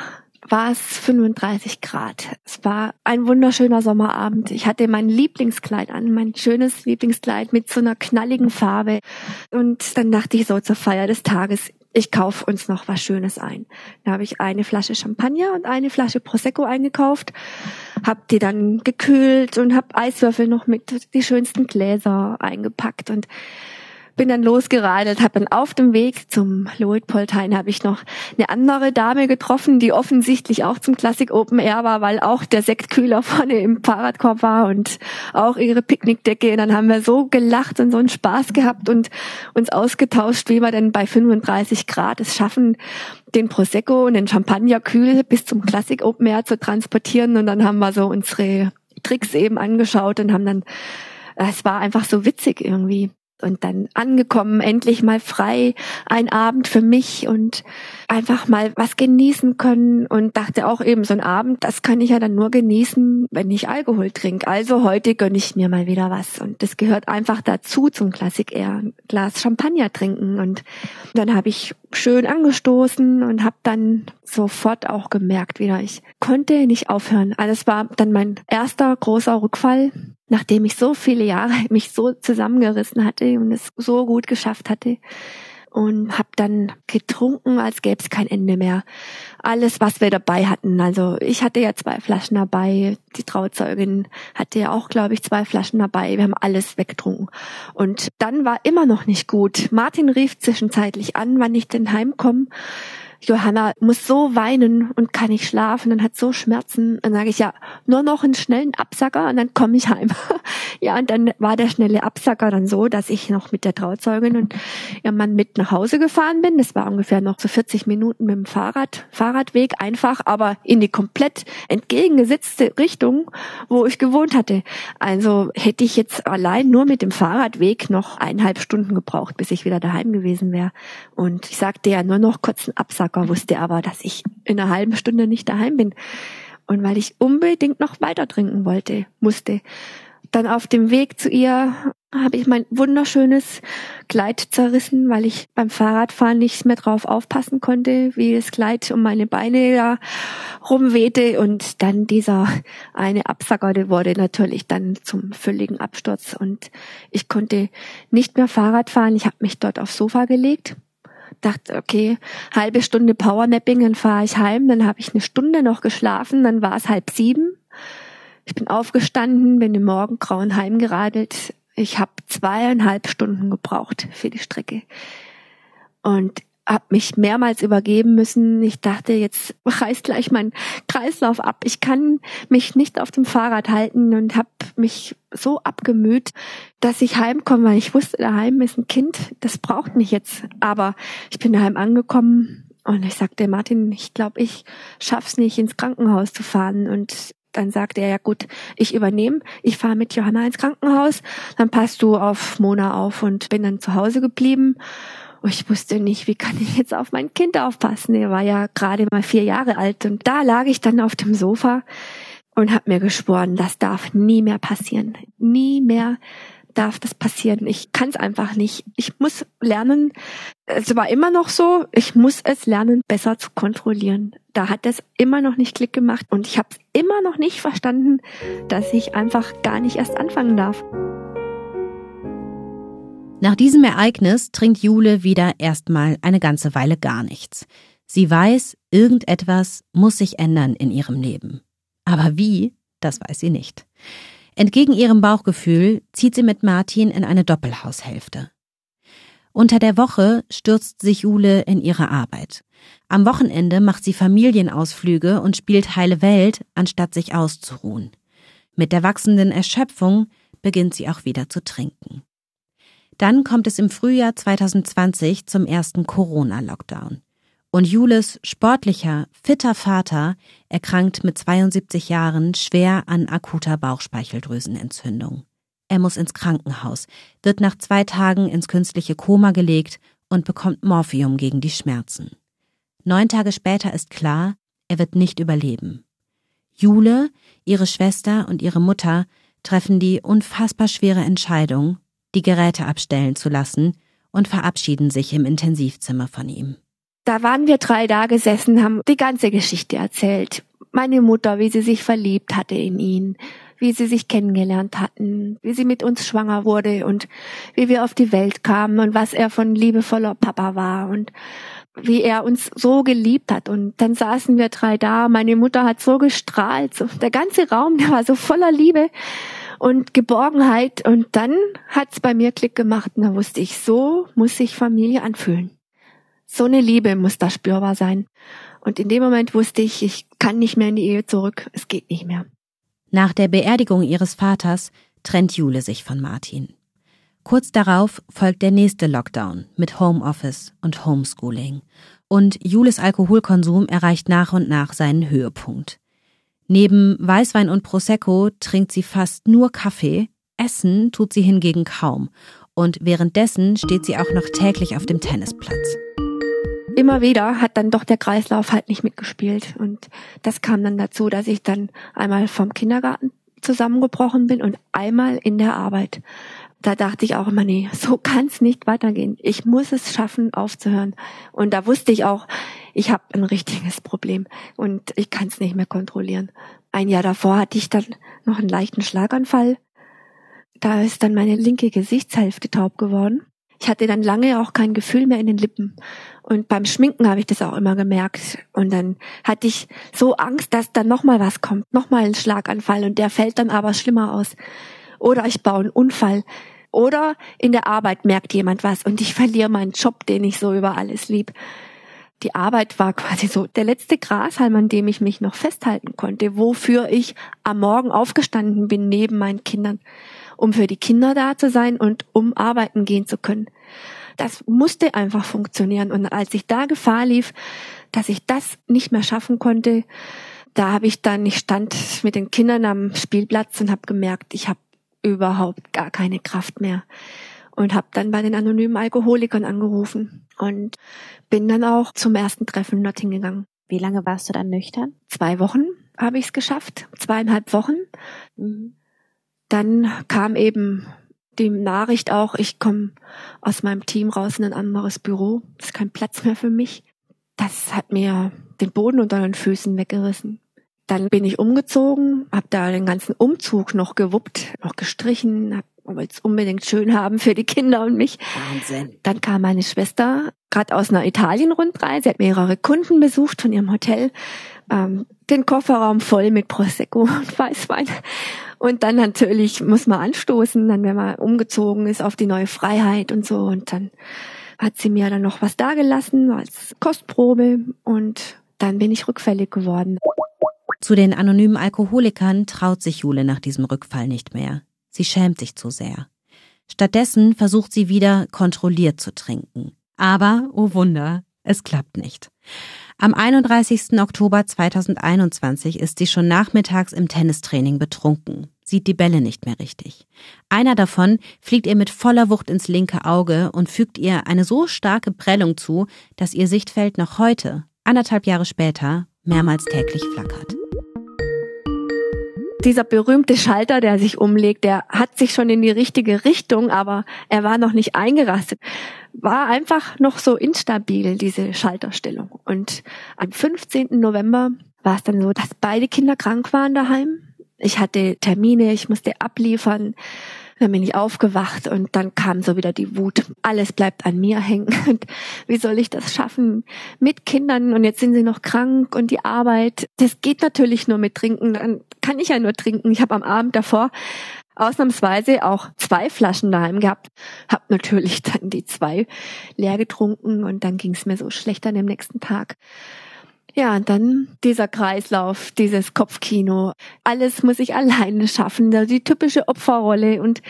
war es 35 Grad. Es war ein wunderschöner Sommerabend. Ich hatte mein Lieblingskleid an, mein schönes Lieblingskleid mit so einer knalligen Farbe. Und dann dachte ich so zur Feier des Tages, ich kaufe uns noch was Schönes ein. Da habe ich eine Flasche Champagner und eine Flasche Prosecco eingekauft, habe die dann gekühlt und habe Eiswürfel noch mit die schönsten Gläser eingepackt und bin dann losgeradelt, habe dann auf dem Weg zum Luitpoldhain habe ich noch eine andere Dame getroffen, die offensichtlich auch zum Classic Open Air war, weil auch der Sektkühler vorne im Fahrradkorb war und auch ihre Picknickdecke. Und dann haben wir so gelacht und so einen Spaß gehabt und uns ausgetauscht, wie wir denn bei 35 Grad es schaffen, den Prosecco und den Champagner kühl bis zum Classic Open Air zu transportieren. Und dann haben wir so unsere Tricks eben angeschaut und haben dann es war einfach so witzig irgendwie und dann angekommen, endlich mal frei, ein Abend für mich und einfach mal was genießen können und dachte auch eben, so ein Abend, das kann ich ja dann nur genießen, wenn ich Alkohol trinke. Also heute gönne ich mir mal wieder was und das gehört einfach dazu zum Klassik eher, ein Glas Champagner trinken und dann habe ich schön angestoßen und habe dann sofort auch gemerkt wieder, ich konnte nicht aufhören. Also es war dann mein erster großer Rückfall nachdem ich so viele Jahre mich so zusammengerissen hatte und es so gut geschafft hatte und habe dann getrunken, als gäbe es kein Ende mehr. Alles, was wir dabei hatten. Also ich hatte ja zwei Flaschen dabei, die Trauzeugin hatte ja auch, glaube ich, zwei Flaschen dabei. Wir haben alles weggetrunken. Und dann war immer noch nicht gut. Martin rief zwischenzeitlich an, wann ich denn heimkomme. Johanna muss so weinen und kann nicht schlafen und hat so Schmerzen. Dann sage ich, ja, nur noch einen schnellen Absacker und dann komme ich heim. ja, und dann war der schnelle Absacker dann so, dass ich noch mit der Trauzeugin und ihrem Mann mit nach Hause gefahren bin. Das war ungefähr noch so 40 Minuten mit dem Fahrrad, Fahrradweg einfach, aber in die komplett entgegengesetzte Richtung, wo ich gewohnt hatte. Also hätte ich jetzt allein nur mit dem Fahrradweg noch eineinhalb Stunden gebraucht, bis ich wieder daheim gewesen wäre. Und ich sagte ja nur noch kurz einen Absacker Absacker, wusste aber, dass ich in einer halben Stunde nicht daheim bin. Und weil ich unbedingt noch weiter trinken wollte, musste. Dann auf dem Weg zu ihr habe ich mein wunderschönes Kleid zerrissen, weil ich beim Fahrradfahren nicht mehr drauf aufpassen konnte, wie das Kleid um meine Beine da rumwehte und dann dieser eine Absacker, der wurde natürlich dann zum völligen Absturz und ich konnte nicht mehr Fahrrad fahren. Ich habe mich dort aufs Sofa gelegt dachte, okay, halbe Stunde Powernapping, dann fahre ich heim, dann habe ich eine Stunde noch geschlafen, dann war es halb sieben. Ich bin aufgestanden, bin im Morgengrauen heimgeradelt. Ich habe zweieinhalb Stunden gebraucht für die Strecke. Und habe mich mehrmals übergeben müssen. Ich dachte, jetzt reißt gleich mein Kreislauf ab. Ich kann mich nicht auf dem Fahrrad halten und habe mich so abgemüht, dass ich heimkomme, weil ich wusste, daheim ist ein Kind, das braucht mich jetzt. Aber ich bin daheim angekommen und ich sagte, Martin, ich glaube, ich schaff's nicht, ins Krankenhaus zu fahren. Und dann sagte er, ja gut, ich übernehme, ich fahre mit Johanna ins Krankenhaus, dann passt du auf Mona auf und bin dann zu Hause geblieben. Und ich wusste nicht, wie kann ich jetzt auf mein Kind aufpassen. Er war ja gerade mal vier Jahre alt. Und da lag ich dann auf dem Sofa und habe mir geschworen, das darf nie mehr passieren. Nie mehr darf das passieren. Ich kann es einfach nicht. Ich muss lernen, es war immer noch so, ich muss es lernen, besser zu kontrollieren. Da hat es immer noch nicht Klick gemacht und ich habe immer noch nicht verstanden, dass ich einfach gar nicht erst anfangen darf. Nach diesem Ereignis trinkt Jule wieder erstmal eine ganze Weile gar nichts. Sie weiß, irgendetwas muss sich ändern in ihrem Leben. Aber wie, das weiß sie nicht. Entgegen ihrem Bauchgefühl zieht sie mit Martin in eine Doppelhaushälfte. Unter der Woche stürzt sich Jule in ihre Arbeit. Am Wochenende macht sie Familienausflüge und spielt heile Welt, anstatt sich auszuruhen. Mit der wachsenden Erschöpfung beginnt sie auch wieder zu trinken. Dann kommt es im Frühjahr 2020 zum ersten Corona-Lockdown. Und Jules sportlicher, fitter Vater erkrankt mit 72 Jahren schwer an akuter Bauchspeicheldrüsenentzündung. Er muss ins Krankenhaus, wird nach zwei Tagen ins künstliche Koma gelegt und bekommt Morphium gegen die Schmerzen. Neun Tage später ist klar, er wird nicht überleben. Jule, ihre Schwester und ihre Mutter treffen die unfassbar schwere Entscheidung, die Geräte abstellen zu lassen und verabschieden sich im Intensivzimmer von ihm. Da waren wir drei da gesessen, haben die ganze Geschichte erzählt. Meine Mutter, wie sie sich verliebt hatte in ihn, wie sie sich kennengelernt hatten, wie sie mit uns schwanger wurde und wie wir auf die Welt kamen und was er von liebevoller Papa war und wie er uns so geliebt hat. Und dann saßen wir drei da. Meine Mutter hat so gestrahlt. So, der ganze Raum, der war so voller Liebe und Geborgenheit. Und dann hat's bei mir Klick gemacht. Und da wusste ich, so muss sich Familie anfühlen. So eine Liebe muss da spürbar sein. Und in dem Moment wusste ich, ich kann nicht mehr in die Ehe zurück. Es geht nicht mehr. Nach der Beerdigung ihres Vaters trennt Jule sich von Martin. Kurz darauf folgt der nächste Lockdown mit Homeoffice und Homeschooling. Und Jules Alkoholkonsum erreicht nach und nach seinen Höhepunkt. Neben Weißwein und Prosecco trinkt sie fast nur Kaffee, essen tut sie hingegen kaum. Und währenddessen steht sie auch noch täglich auf dem Tennisplatz. Immer wieder hat dann doch der Kreislauf halt nicht mitgespielt. Und das kam dann dazu, dass ich dann einmal vom Kindergarten zusammengebrochen bin und einmal in der Arbeit da dachte ich auch immer, nee, so kann es nicht weitergehen. Ich muss es schaffen, aufzuhören. Und da wusste ich auch, ich habe ein richtiges Problem und ich kann es nicht mehr kontrollieren. Ein Jahr davor hatte ich dann noch einen leichten Schlaganfall. Da ist dann meine linke Gesichtshälfte taub geworden. Ich hatte dann lange auch kein Gefühl mehr in den Lippen. Und beim Schminken habe ich das auch immer gemerkt. Und dann hatte ich so Angst, dass dann nochmal was kommt, nochmal ein Schlaganfall und der fällt dann aber schlimmer aus. Oder ich baue einen Unfall. Oder in der Arbeit merkt jemand was und ich verliere meinen Job, den ich so über alles lieb. Die Arbeit war quasi so der letzte Grashalm, an dem ich mich noch festhalten konnte, wofür ich am Morgen aufgestanden bin neben meinen Kindern, um für die Kinder da zu sein und um arbeiten gehen zu können. Das musste einfach funktionieren. Und als ich da Gefahr lief, dass ich das nicht mehr schaffen konnte, da habe ich dann, ich stand mit den Kindern am Spielplatz und habe gemerkt, ich habe überhaupt gar keine Kraft mehr und habe dann bei den anonymen Alkoholikern angerufen und bin dann auch zum ersten Treffen dorthin gegangen. Wie lange warst du dann nüchtern? Zwei Wochen habe ich es geschafft, zweieinhalb Wochen. Mhm. Dann kam eben die Nachricht auch, ich komme aus meinem Team raus in ein anderes Büro, ist kein Platz mehr für mich. Das hat mir den Boden unter den Füßen weggerissen. Dann bin ich umgezogen, habe da den ganzen Umzug noch gewuppt, noch gestrichen, wollte es unbedingt schön haben für die Kinder und mich. Wahnsinn. Dann kam meine Schwester gerade aus einer Italien-Rundreise, sie hat mehrere Kunden besucht von ihrem Hotel, ähm, den Kofferraum voll mit Prosecco und Weißwein. Und dann natürlich muss man anstoßen, dann wenn man umgezogen ist auf die neue Freiheit und so. Und dann hat sie mir dann noch was dagelassen als Kostprobe und dann bin ich rückfällig geworden. Zu den anonymen Alkoholikern traut sich Jule nach diesem Rückfall nicht mehr. Sie schämt sich zu sehr. Stattdessen versucht sie wieder kontrolliert zu trinken. Aber, oh Wunder, es klappt nicht. Am 31. Oktober 2021 ist sie schon nachmittags im Tennistraining betrunken, sieht die Bälle nicht mehr richtig. Einer davon fliegt ihr mit voller Wucht ins linke Auge und fügt ihr eine so starke Prellung zu, dass ihr Sichtfeld noch heute, anderthalb Jahre später, mehrmals täglich flackert dieser berühmte Schalter, der sich umlegt, der hat sich schon in die richtige Richtung, aber er war noch nicht eingerastet. War einfach noch so instabil, diese Schalterstellung. Und am 15. November war es dann so, dass beide Kinder krank waren daheim. Ich hatte Termine, ich musste abliefern. Dann bin ich aufgewacht und dann kam so wieder die Wut. Alles bleibt an mir hängen. Und wie soll ich das schaffen mit Kindern? Und jetzt sind sie noch krank und die Arbeit. Das geht natürlich nur mit Trinken. Dann kann ich ja nur trinken. Ich habe am Abend davor ausnahmsweise auch zwei Flaschen daheim gehabt. Hab natürlich dann die zwei leer getrunken und dann ging es mir so schlecht an dem nächsten Tag. Ja, dann dieser Kreislauf, dieses Kopfkino. Alles muss ich alleine schaffen, die typische Opferrolle. Und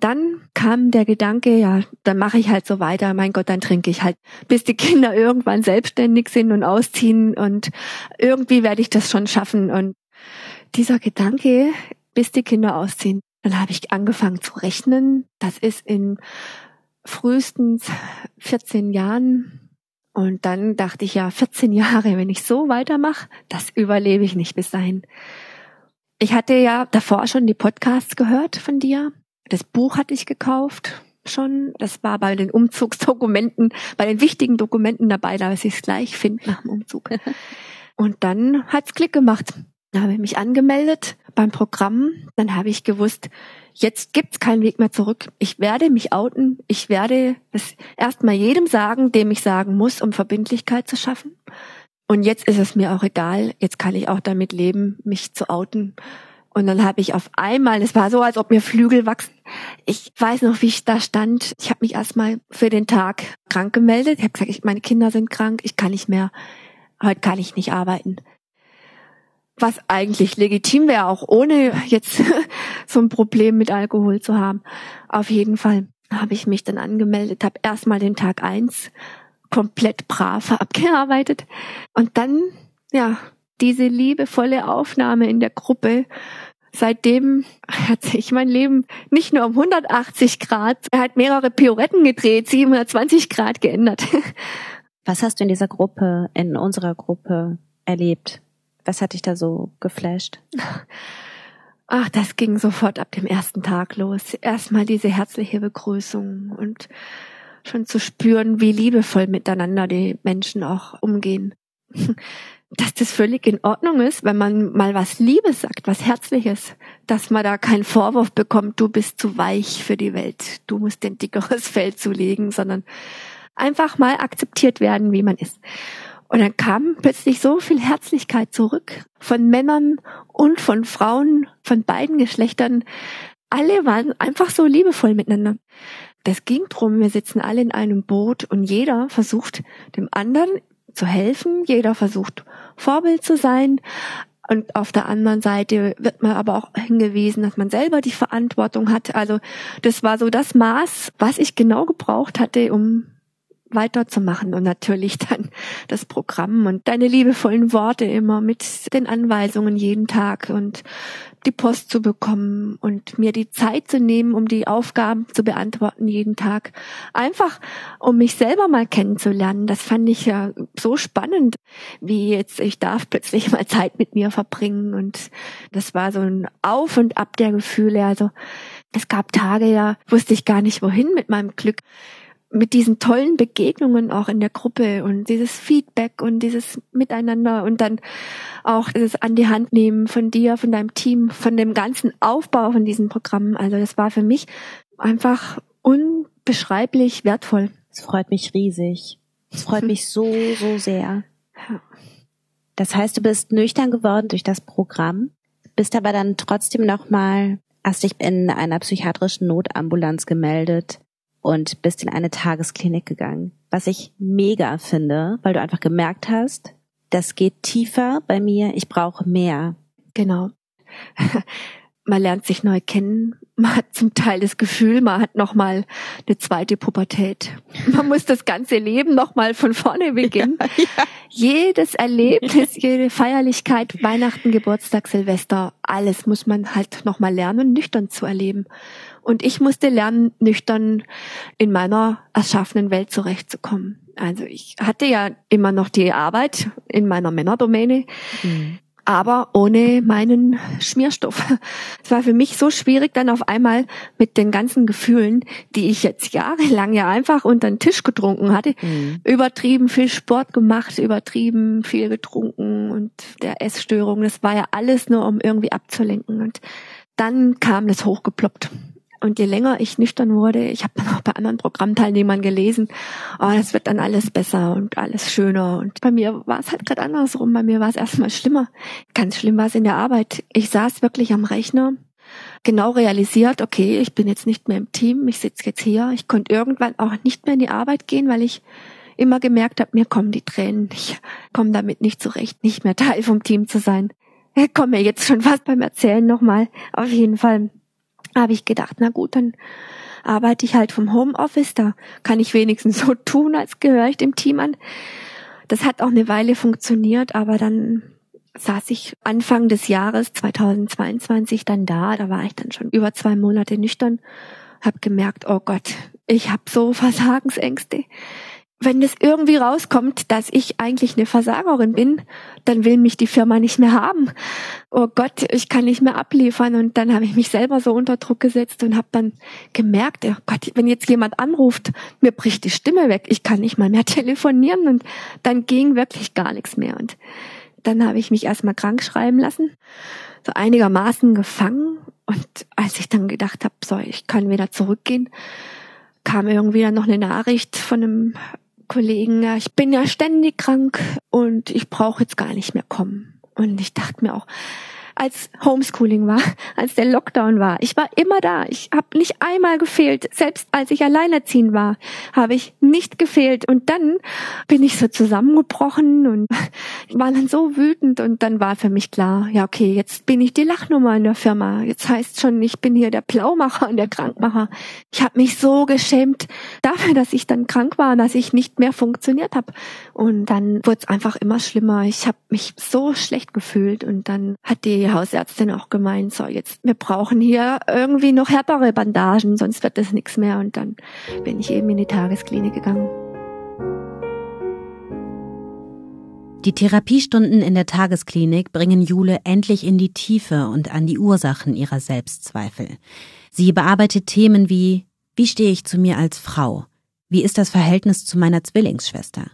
dann kam der Gedanke, ja, dann mache ich halt so weiter. Mein Gott, dann trinke ich halt, bis die Kinder irgendwann selbstständig sind und ausziehen. Und irgendwie werde ich das schon schaffen. Und dieser Gedanke, bis die Kinder ausziehen, dann habe ich angefangen zu rechnen. Das ist in frühestens 14 Jahren. Und dann dachte ich ja, 14 Jahre, wenn ich so weitermache, das überlebe ich nicht bis dahin. Ich hatte ja davor schon die Podcasts gehört von dir. Das Buch hatte ich gekauft schon. Das war bei den Umzugsdokumenten, bei den wichtigen Dokumenten dabei, da ich es gleich finde nach dem Umzug. Und dann hat's Klick gemacht. Da habe ich mich angemeldet beim Programm. Dann habe ich gewusst, jetzt gibt's keinen Weg mehr zurück. Ich werde mich outen. Ich werde es erstmal jedem sagen, dem ich sagen muss, um Verbindlichkeit zu schaffen. Und jetzt ist es mir auch egal. Jetzt kann ich auch damit leben, mich zu outen. Und dann habe ich auf einmal, es war so, als ob mir Flügel wachsen. Ich weiß noch, wie ich da stand. Ich habe mich erstmal für den Tag krank gemeldet. Ich habe gesagt, ich, meine Kinder sind krank, ich kann nicht mehr. Heute kann ich nicht arbeiten. Was eigentlich legitim wäre, auch ohne jetzt so ein Problem mit Alkohol zu haben. Auf jeden Fall habe ich mich dann angemeldet, habe erstmal den Tag eins komplett brav abgearbeitet und dann, ja, diese liebevolle Aufnahme in der Gruppe. Seitdem hat sich mein Leben nicht nur um 180 Grad, er hat mehrere Pirouetten gedreht, 720 Grad geändert. Was hast du in dieser Gruppe, in unserer Gruppe erlebt? Was hat dich da so geflasht? Ach, das ging sofort ab dem ersten Tag los. Erstmal diese herzliche Begrüßung und schon zu spüren, wie liebevoll miteinander die Menschen auch umgehen dass das völlig in Ordnung ist, wenn man mal was Liebes sagt, was Herzliches, dass man da keinen Vorwurf bekommt, du bist zu weich für die Welt, du musst den dickeres Fell zulegen, sondern einfach mal akzeptiert werden, wie man ist. Und dann kam plötzlich so viel Herzlichkeit zurück von Männern und von Frauen, von beiden Geschlechtern. Alle waren einfach so liebevoll miteinander. Das ging drum, wir sitzen alle in einem Boot und jeder versucht dem anderen zu helfen. Jeder versucht Vorbild zu sein. Und auf der anderen Seite wird man aber auch hingewiesen, dass man selber die Verantwortung hat. Also das war so das Maß, was ich genau gebraucht hatte, um weiterzumachen und natürlich dann das Programm und deine liebevollen Worte immer mit den Anweisungen jeden Tag und die Post zu bekommen und mir die Zeit zu nehmen, um die Aufgaben zu beantworten jeden Tag. Einfach, um mich selber mal kennenzulernen. Das fand ich ja so spannend, wie jetzt ich darf plötzlich mal Zeit mit mir verbringen und das war so ein Auf und Ab der Gefühle. Also es gab Tage, ja, wusste ich gar nicht wohin mit meinem Glück mit diesen tollen Begegnungen auch in der Gruppe und dieses Feedback und dieses Miteinander und dann auch das an die Hand nehmen von dir, von deinem Team, von dem ganzen Aufbau von diesen Programmen. Also das war für mich einfach unbeschreiblich wertvoll. Es freut mich riesig. Es freut mich so, so sehr. Das heißt, du bist nüchtern geworden durch das Programm, bist aber dann trotzdem nochmal, hast dich in einer psychiatrischen Notambulanz gemeldet und bist in eine Tagesklinik gegangen. Was ich mega finde, weil du einfach gemerkt hast, das geht tiefer bei mir, ich brauche mehr. Genau. man lernt sich neu kennen, man hat zum Teil das Gefühl, man hat nochmal eine zweite Pubertät. Man muss das ganze Leben nochmal von vorne beginnen. Ja, ja. Jedes Erlebnis, jede Feierlichkeit, Weihnachten, Geburtstag, Silvester, alles muss man halt nochmal lernen, nüchtern zu erleben. Und ich musste lernen, nüchtern in meiner erschaffenen Welt zurechtzukommen. Also ich hatte ja immer noch die Arbeit in meiner Männerdomäne. Mhm aber ohne meinen Schmierstoff. Es war für mich so schwierig, dann auf einmal mit den ganzen Gefühlen, die ich jetzt jahrelang ja einfach unter den Tisch getrunken hatte, mhm. übertrieben viel Sport gemacht, übertrieben viel getrunken und der Essstörung, das war ja alles nur, um irgendwie abzulenken. Und dann kam das hochgeploppt. Und je länger ich nüchtern wurde, ich habe dann auch bei anderen Programmteilnehmern gelesen, oh, das wird dann alles besser und alles schöner. Und bei mir war es halt gerade andersrum. Bei mir war es erstmal schlimmer. Ganz schlimm war es in der Arbeit. Ich saß wirklich am Rechner, genau realisiert, okay, ich bin jetzt nicht mehr im Team, ich sitze jetzt hier. Ich konnte irgendwann auch nicht mehr in die Arbeit gehen, weil ich immer gemerkt habe, mir kommen die Tränen. Ich komme damit nicht zurecht, nicht mehr Teil vom Team zu sein. Ich komme mir jetzt schon fast beim Erzählen nochmal. Auf jeden Fall habe ich gedacht, na gut, dann arbeite ich halt vom Homeoffice, da kann ich wenigstens so tun, als gehöre ich dem Team an. Das hat auch eine Weile funktioniert, aber dann saß ich Anfang des Jahres 2022 dann da, da war ich dann schon über zwei Monate nüchtern, habe gemerkt, oh Gott, ich habe so Versagensängste wenn das irgendwie rauskommt, dass ich eigentlich eine Versagerin bin, dann will mich die Firma nicht mehr haben. Oh Gott, ich kann nicht mehr abliefern. Und dann habe ich mich selber so unter Druck gesetzt und habe dann gemerkt, oh Gott, wenn jetzt jemand anruft, mir bricht die Stimme weg, ich kann nicht mal mehr telefonieren. Und dann ging wirklich gar nichts mehr. Und dann habe ich mich erstmal krank schreiben lassen, so einigermaßen gefangen. Und als ich dann gedacht habe, so, ich kann wieder zurückgehen, kam irgendwie dann noch eine Nachricht von einem Kollegen, ja, ich bin ja ständig krank und ich brauche jetzt gar nicht mehr kommen. Und ich dachte mir auch, als Homeschooling war, als der Lockdown war. Ich war immer da. Ich habe nicht einmal gefehlt. Selbst als ich alleinerziehend war, habe ich nicht gefehlt. Und dann bin ich so zusammengebrochen und war dann so wütend. Und dann war für mich klar, ja okay, jetzt bin ich die Lachnummer in der Firma. Jetzt heißt schon, ich bin hier der Plaumacher und der Krankmacher. Ich habe mich so geschämt dafür, dass ich dann krank war, dass ich nicht mehr funktioniert habe. Und dann wurde es einfach immer schlimmer. Ich habe mich so schlecht gefühlt. Und dann hat die die Hausärztin auch gemeint, so jetzt, wir brauchen hier irgendwie noch härtere Bandagen, sonst wird das nichts mehr. Und dann bin ich eben in die Tagesklinik gegangen. Die Therapiestunden in der Tagesklinik bringen Jule endlich in die Tiefe und an die Ursachen ihrer Selbstzweifel. Sie bearbeitet Themen wie Wie stehe ich zu mir als Frau? Wie ist das Verhältnis zu meiner Zwillingsschwester?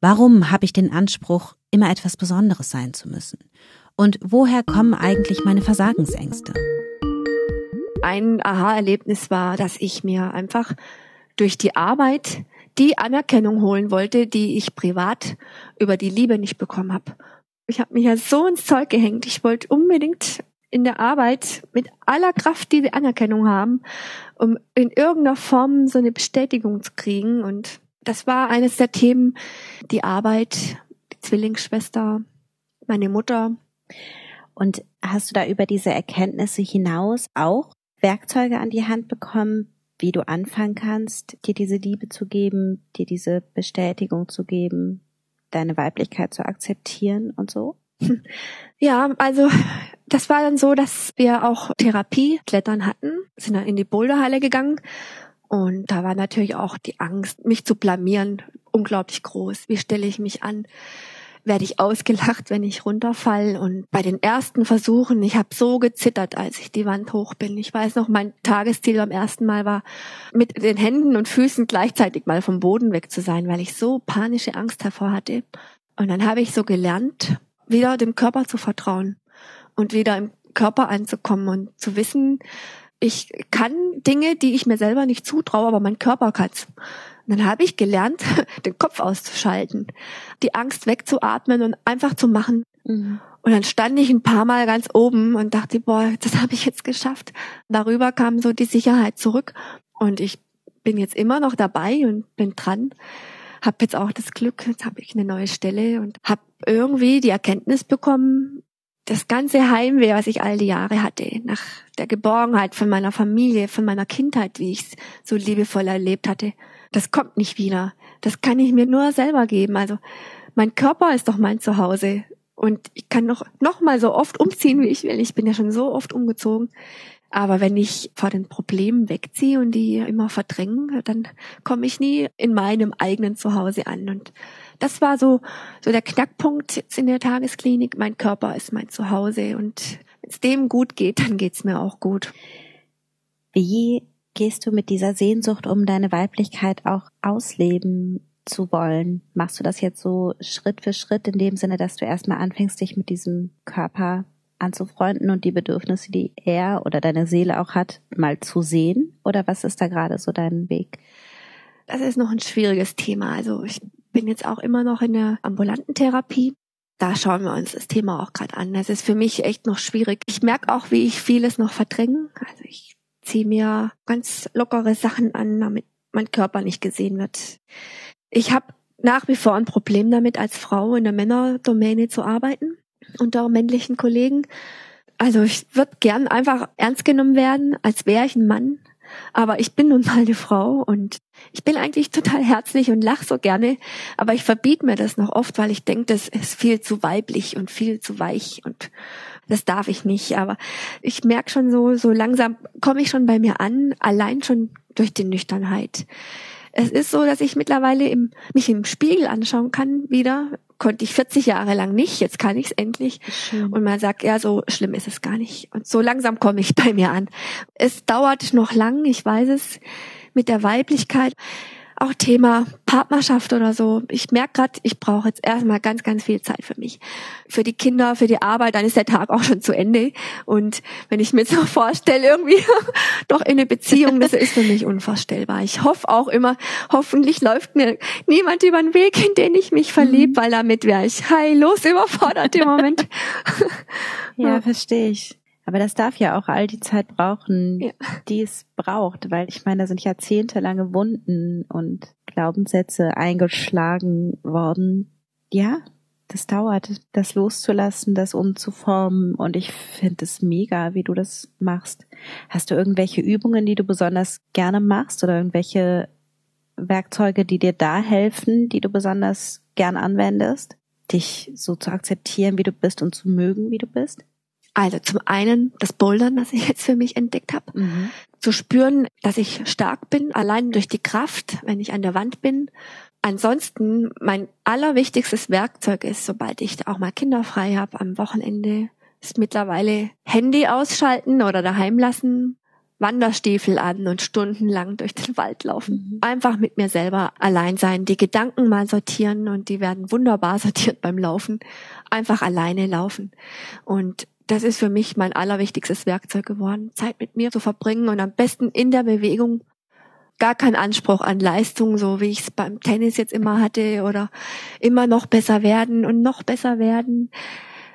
Warum habe ich den Anspruch, immer etwas Besonderes sein zu müssen? Und woher kommen eigentlich meine Versagensängste? Ein Aha-Erlebnis war, dass ich mir einfach durch die Arbeit die Anerkennung holen wollte, die ich privat über die Liebe nicht bekommen habe. Ich habe mich ja so ins Zeug gehängt. Ich wollte unbedingt in der Arbeit mit aller Kraft diese Anerkennung haben, um in irgendeiner Form so eine Bestätigung zu kriegen. Und das war eines der Themen, die Arbeit, die Zwillingsschwester, meine Mutter, und hast du da über diese Erkenntnisse hinaus auch Werkzeuge an die Hand bekommen, wie du anfangen kannst, dir diese Liebe zu geben, dir diese Bestätigung zu geben, deine Weiblichkeit zu akzeptieren und so? Ja, also das war dann so, dass wir auch Therapie klettern hatten, sind dann in die Boulderhalle gegangen und da war natürlich auch die Angst, mich zu blamieren, unglaublich groß. Wie stelle ich mich an? Werde ich ausgelacht, wenn ich runterfall. Und bei den ersten Versuchen, ich habe so gezittert, als ich die Wand hoch bin. Ich weiß noch, mein Tagesziel beim ersten Mal war, mit den Händen und Füßen gleichzeitig mal vom Boden weg zu sein, weil ich so panische Angst hervor hatte. Und dann habe ich so gelernt, wieder dem Körper zu vertrauen und wieder im Körper anzukommen und zu wissen, ich kann Dinge, die ich mir selber nicht zutraue, aber mein Körper kann's. Und dann habe ich gelernt, den Kopf auszuschalten, die Angst wegzuatmen und einfach zu machen. Mhm. Und dann stand ich ein paar Mal ganz oben und dachte, boah, das habe ich jetzt geschafft. Darüber kam so die Sicherheit zurück und ich bin jetzt immer noch dabei und bin dran. Hab jetzt auch das Glück, jetzt habe ich eine neue Stelle und habe irgendwie die Erkenntnis bekommen, das ganze Heimweh, was ich all die Jahre hatte, nach der Geborgenheit von meiner Familie, von meiner Kindheit, wie ich es so liebevoll erlebt hatte, das kommt nicht wieder. Das kann ich mir nur selber geben. Also mein Körper ist doch mein Zuhause und ich kann noch noch mal so oft umziehen, wie ich will. Ich bin ja schon so oft umgezogen. Aber wenn ich vor den Problemen wegziehe und die immer verdrängen, dann komme ich nie in meinem eigenen Zuhause an. Und das war so, so der Knackpunkt jetzt in der Tagesklinik. Mein Körper ist mein Zuhause und wenn es dem gut geht, dann geht's mir auch gut. Wie gehst du mit dieser Sehnsucht um, deine Weiblichkeit auch ausleben zu wollen? Machst du das jetzt so Schritt für Schritt in dem Sinne, dass du erstmal anfängst, dich mit diesem Körper anzufreunden und die Bedürfnisse, die er oder deine Seele auch hat, mal zu sehen? Oder was ist da gerade so dein Weg? Das ist noch ein schwieriges Thema. Also ich bin jetzt auch immer noch in der ambulanten Therapie. Da schauen wir uns das Thema auch gerade an. Das ist für mich echt noch schwierig. Ich merke auch, wie ich vieles noch verdränge. Also ich ziehe mir ganz lockere Sachen an, damit mein Körper nicht gesehen wird. Ich habe nach wie vor ein Problem damit, als Frau in der Männerdomäne zu arbeiten, unter männlichen Kollegen. Also ich würde gern einfach ernst genommen werden, als wäre ich ein Mann. Aber ich bin nun mal eine Frau und ich bin eigentlich total herzlich und lach so gerne, aber ich verbiete mir das noch oft, weil ich denke, das ist viel zu weiblich und viel zu weich und das darf ich nicht. Aber ich merke schon so, so langsam komme ich schon bei mir an, allein schon durch die Nüchternheit. Es ist so, dass ich mittlerweile im, mich im Spiegel anschauen kann wieder. Konnte ich 40 Jahre lang nicht, jetzt kann ich es endlich. Schön. Und man sagt, ja, so schlimm ist es gar nicht. Und so langsam komme ich bei mir an. Es dauert noch lang, ich weiß es, mit der Weiblichkeit auch Thema Partnerschaft oder so. Ich merke gerade, ich brauche jetzt erstmal ganz, ganz viel Zeit für mich. Für die Kinder, für die Arbeit, dann ist der Tag auch schon zu Ende. Und wenn ich mir so vorstelle, irgendwie doch in eine Beziehung, das ist für mich unvorstellbar. Ich hoffe auch immer, hoffentlich läuft mir niemand über den Weg, in den ich mich verliebe, mhm. weil damit wäre ich heillos überfordert im Moment. ja, verstehe ich. Aber das darf ja auch all die Zeit brauchen, ja. die es braucht, weil ich meine, da sind jahrzehntelange Wunden und Glaubenssätze eingeschlagen worden. Ja, das dauert, das loszulassen, das umzuformen und ich finde es mega, wie du das machst. Hast du irgendwelche Übungen, die du besonders gerne machst oder irgendwelche Werkzeuge, die dir da helfen, die du besonders gern anwendest, dich so zu akzeptieren, wie du bist und zu mögen, wie du bist? Also zum einen das Bouldern, das ich jetzt für mich entdeckt habe. Mhm. Zu spüren, dass ich stark bin, allein durch die Kraft, wenn ich an der Wand bin. Ansonsten mein allerwichtigstes Werkzeug ist, sobald ich auch mal Kinder frei habe am Wochenende, ist mittlerweile Handy ausschalten oder daheim lassen, Wanderstiefel an und stundenlang durch den Wald laufen. Mhm. Einfach mit mir selber allein sein, die Gedanken mal sortieren und die werden wunderbar sortiert beim Laufen. Einfach alleine laufen. Und das ist für mich mein allerwichtigstes Werkzeug geworden, Zeit mit mir zu verbringen und am besten in der Bewegung. Gar kein Anspruch an Leistung, so wie ich es beim Tennis jetzt immer hatte oder immer noch besser werden und noch besser werden.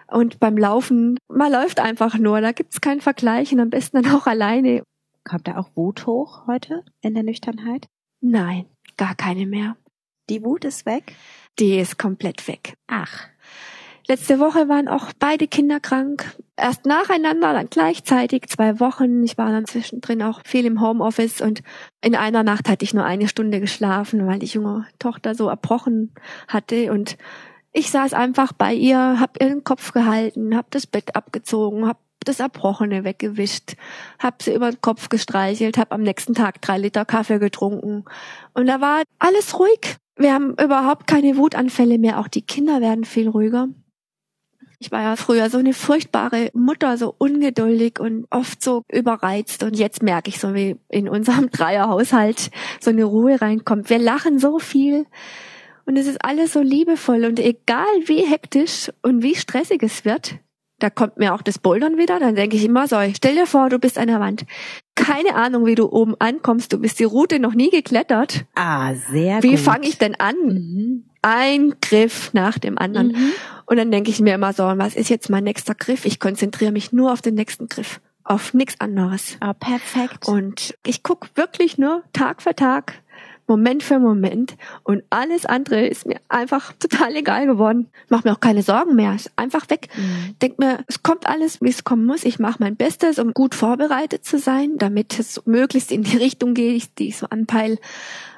Und beim Laufen, man läuft einfach nur, da gibt's kein Vergleich und am besten dann auch alleine. Kommt da auch Wut hoch heute in der Nüchternheit? Nein, gar keine mehr. Die Wut ist weg? Die ist komplett weg. Ach. Letzte Woche waren auch beide Kinder krank. Erst nacheinander, dann gleichzeitig, zwei Wochen. Ich war dann zwischendrin auch viel im Homeoffice und in einer Nacht hatte ich nur eine Stunde geschlafen, weil die junge Tochter so erbrochen hatte und ich saß einfach bei ihr, hab ihren Kopf gehalten, hab das Bett abgezogen, hab das Erbrochene weggewischt, hab sie über den Kopf gestreichelt, hab am nächsten Tag drei Liter Kaffee getrunken und da war alles ruhig. Wir haben überhaupt keine Wutanfälle mehr, auch die Kinder werden viel ruhiger. Ich war ja früher so eine furchtbare Mutter, so ungeduldig und oft so überreizt. Und jetzt merke ich so, wie in unserem Dreierhaushalt so eine Ruhe reinkommt. Wir lachen so viel. Und es ist alles so liebevoll. Und egal wie hektisch und wie stressig es wird, da kommt mir auch das Bouldern wieder. Dann denke ich immer so, stell dir vor, du bist an der Wand. Keine Ahnung, wie du oben ankommst. Du bist die Route noch nie geklettert. Ah, sehr wie gut. Wie fange ich denn an? Mhm. Ein Griff nach dem anderen. Mhm. Und dann denke ich mir immer so, was ist jetzt mein nächster Griff? Ich konzentriere mich nur auf den nächsten Griff, auf nichts anderes. Ah, perfekt. Und ich guck wirklich nur Tag für Tag, Moment für Moment und alles andere ist mir einfach total egal geworden. Mach mir auch keine Sorgen mehr, ist einfach weg. Mhm. Denk mir, es kommt alles, wie es kommen muss. Ich mache mein Bestes, um gut vorbereitet zu sein, damit es möglichst in die Richtung geht, die ich so anpeil.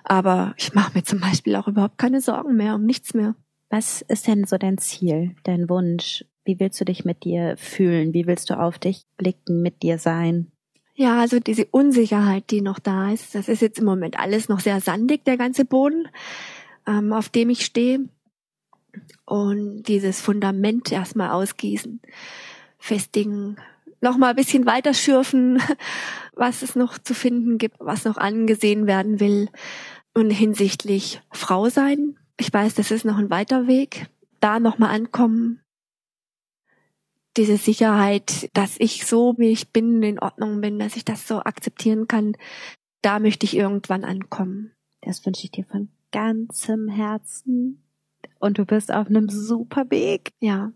Aber ich mache mir zum Beispiel auch überhaupt keine Sorgen mehr um nichts mehr. Was ist denn so dein Ziel, dein Wunsch? Wie willst du dich mit dir fühlen? Wie willst du auf dich blicken, mit dir sein? Ja, also diese Unsicherheit, die noch da ist, das ist jetzt im Moment alles noch sehr sandig, der ganze Boden, ähm, auf dem ich stehe. Und dieses Fundament erstmal ausgießen, festigen, nochmal ein bisschen weiter schürfen, was es noch zu finden gibt, was noch angesehen werden will. Und hinsichtlich Frau sein, ich weiß, das ist noch ein weiter Weg. Da nochmal ankommen. Diese Sicherheit, dass ich so, wie ich bin, in Ordnung bin, dass ich das so akzeptieren kann. Da möchte ich irgendwann ankommen. Das wünsche ich dir von ganzem Herzen. Und du bist auf einem super Weg. Ja.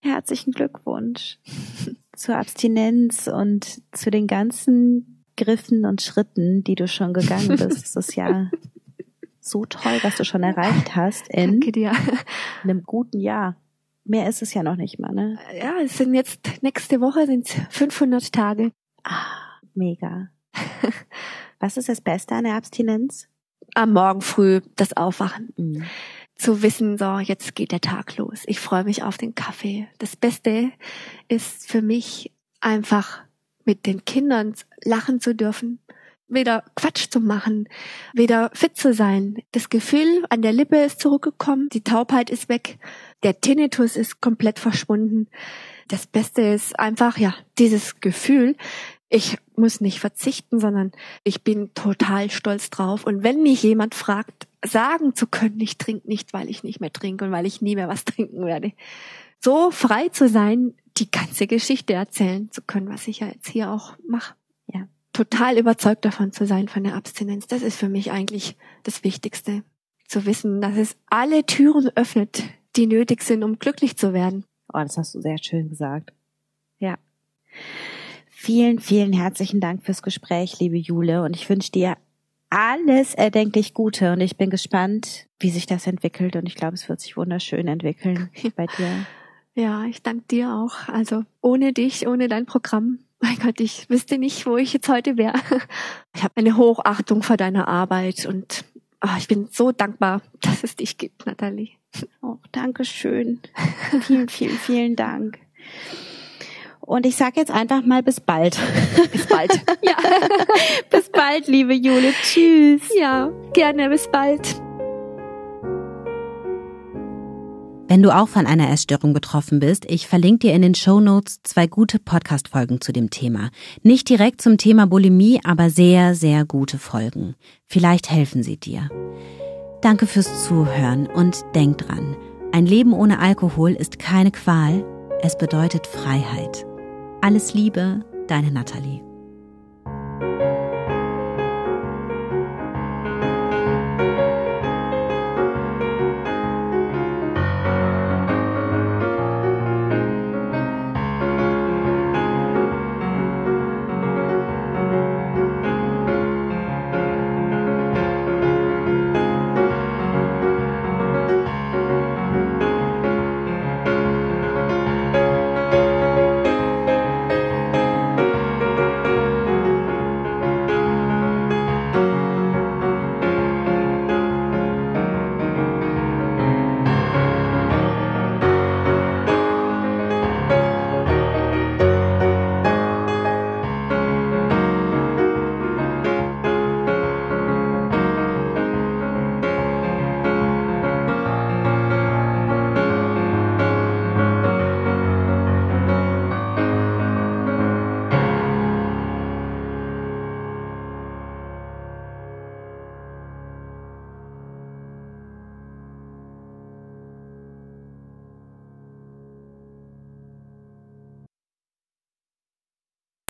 Herzlichen Glückwunsch zur Abstinenz und zu den ganzen Griffen und Schritten, die du schon gegangen bist. Das ist ja so toll, was du schon erreicht hast in einem guten Jahr. Mehr ist es ja noch nicht mal, ne? Ja, es sind jetzt, nächste Woche sind 500 Tage. Ah, mega. was ist das Beste an der Abstinenz? Am Morgen früh das Aufwachen. Mhm zu wissen, so, jetzt geht der Tag los. Ich freue mich auf den Kaffee. Das Beste ist für mich einfach mit den Kindern lachen zu dürfen, wieder Quatsch zu machen, wieder fit zu sein. Das Gefühl an der Lippe ist zurückgekommen, die Taubheit ist weg, der Tinnitus ist komplett verschwunden. Das Beste ist einfach, ja, dieses Gefühl, ich muss nicht verzichten, sondern ich bin total stolz drauf. Und wenn mich jemand fragt, sagen zu können, ich trinke nicht, weil ich nicht mehr trinke und weil ich nie mehr was trinken werde. So frei zu sein, die ganze Geschichte erzählen zu können, was ich ja jetzt hier auch mache. Ja. Total überzeugt davon zu sein, von der Abstinenz. Das ist für mich eigentlich das Wichtigste. Zu wissen, dass es alle Türen öffnet, die nötig sind, um glücklich zu werden. Oh, das hast du sehr schön gesagt. Ja. Vielen, vielen herzlichen Dank fürs Gespräch, liebe Jule. Und ich wünsche dir alles erdenklich Gute. Und ich bin gespannt, wie sich das entwickelt. Und ich glaube, es wird sich wunderschön entwickeln bei dir. Ja, ich danke dir auch. Also ohne dich, ohne dein Programm, mein Gott, ich wüsste nicht, wo ich jetzt heute wäre. Ich habe eine Hochachtung vor deiner Arbeit und oh, ich bin so dankbar, dass es dich gibt, Nathalie. Oh, danke schön. vielen, vielen, vielen Dank. Und ich sage jetzt einfach mal bis bald. Bis bald. ja. bis bald, liebe Jule. Tschüss. Ja, gerne. Bis bald. Wenn du auch von einer Essstörung betroffen bist, ich verlinke dir in den Show Notes zwei gute Podcast-Folgen zu dem Thema. Nicht direkt zum Thema Bulimie, aber sehr, sehr gute Folgen. Vielleicht helfen sie dir. Danke fürs Zuhören und denk dran, ein Leben ohne Alkohol ist keine Qual, es bedeutet Freiheit. Alles Liebe, deine Nathalie.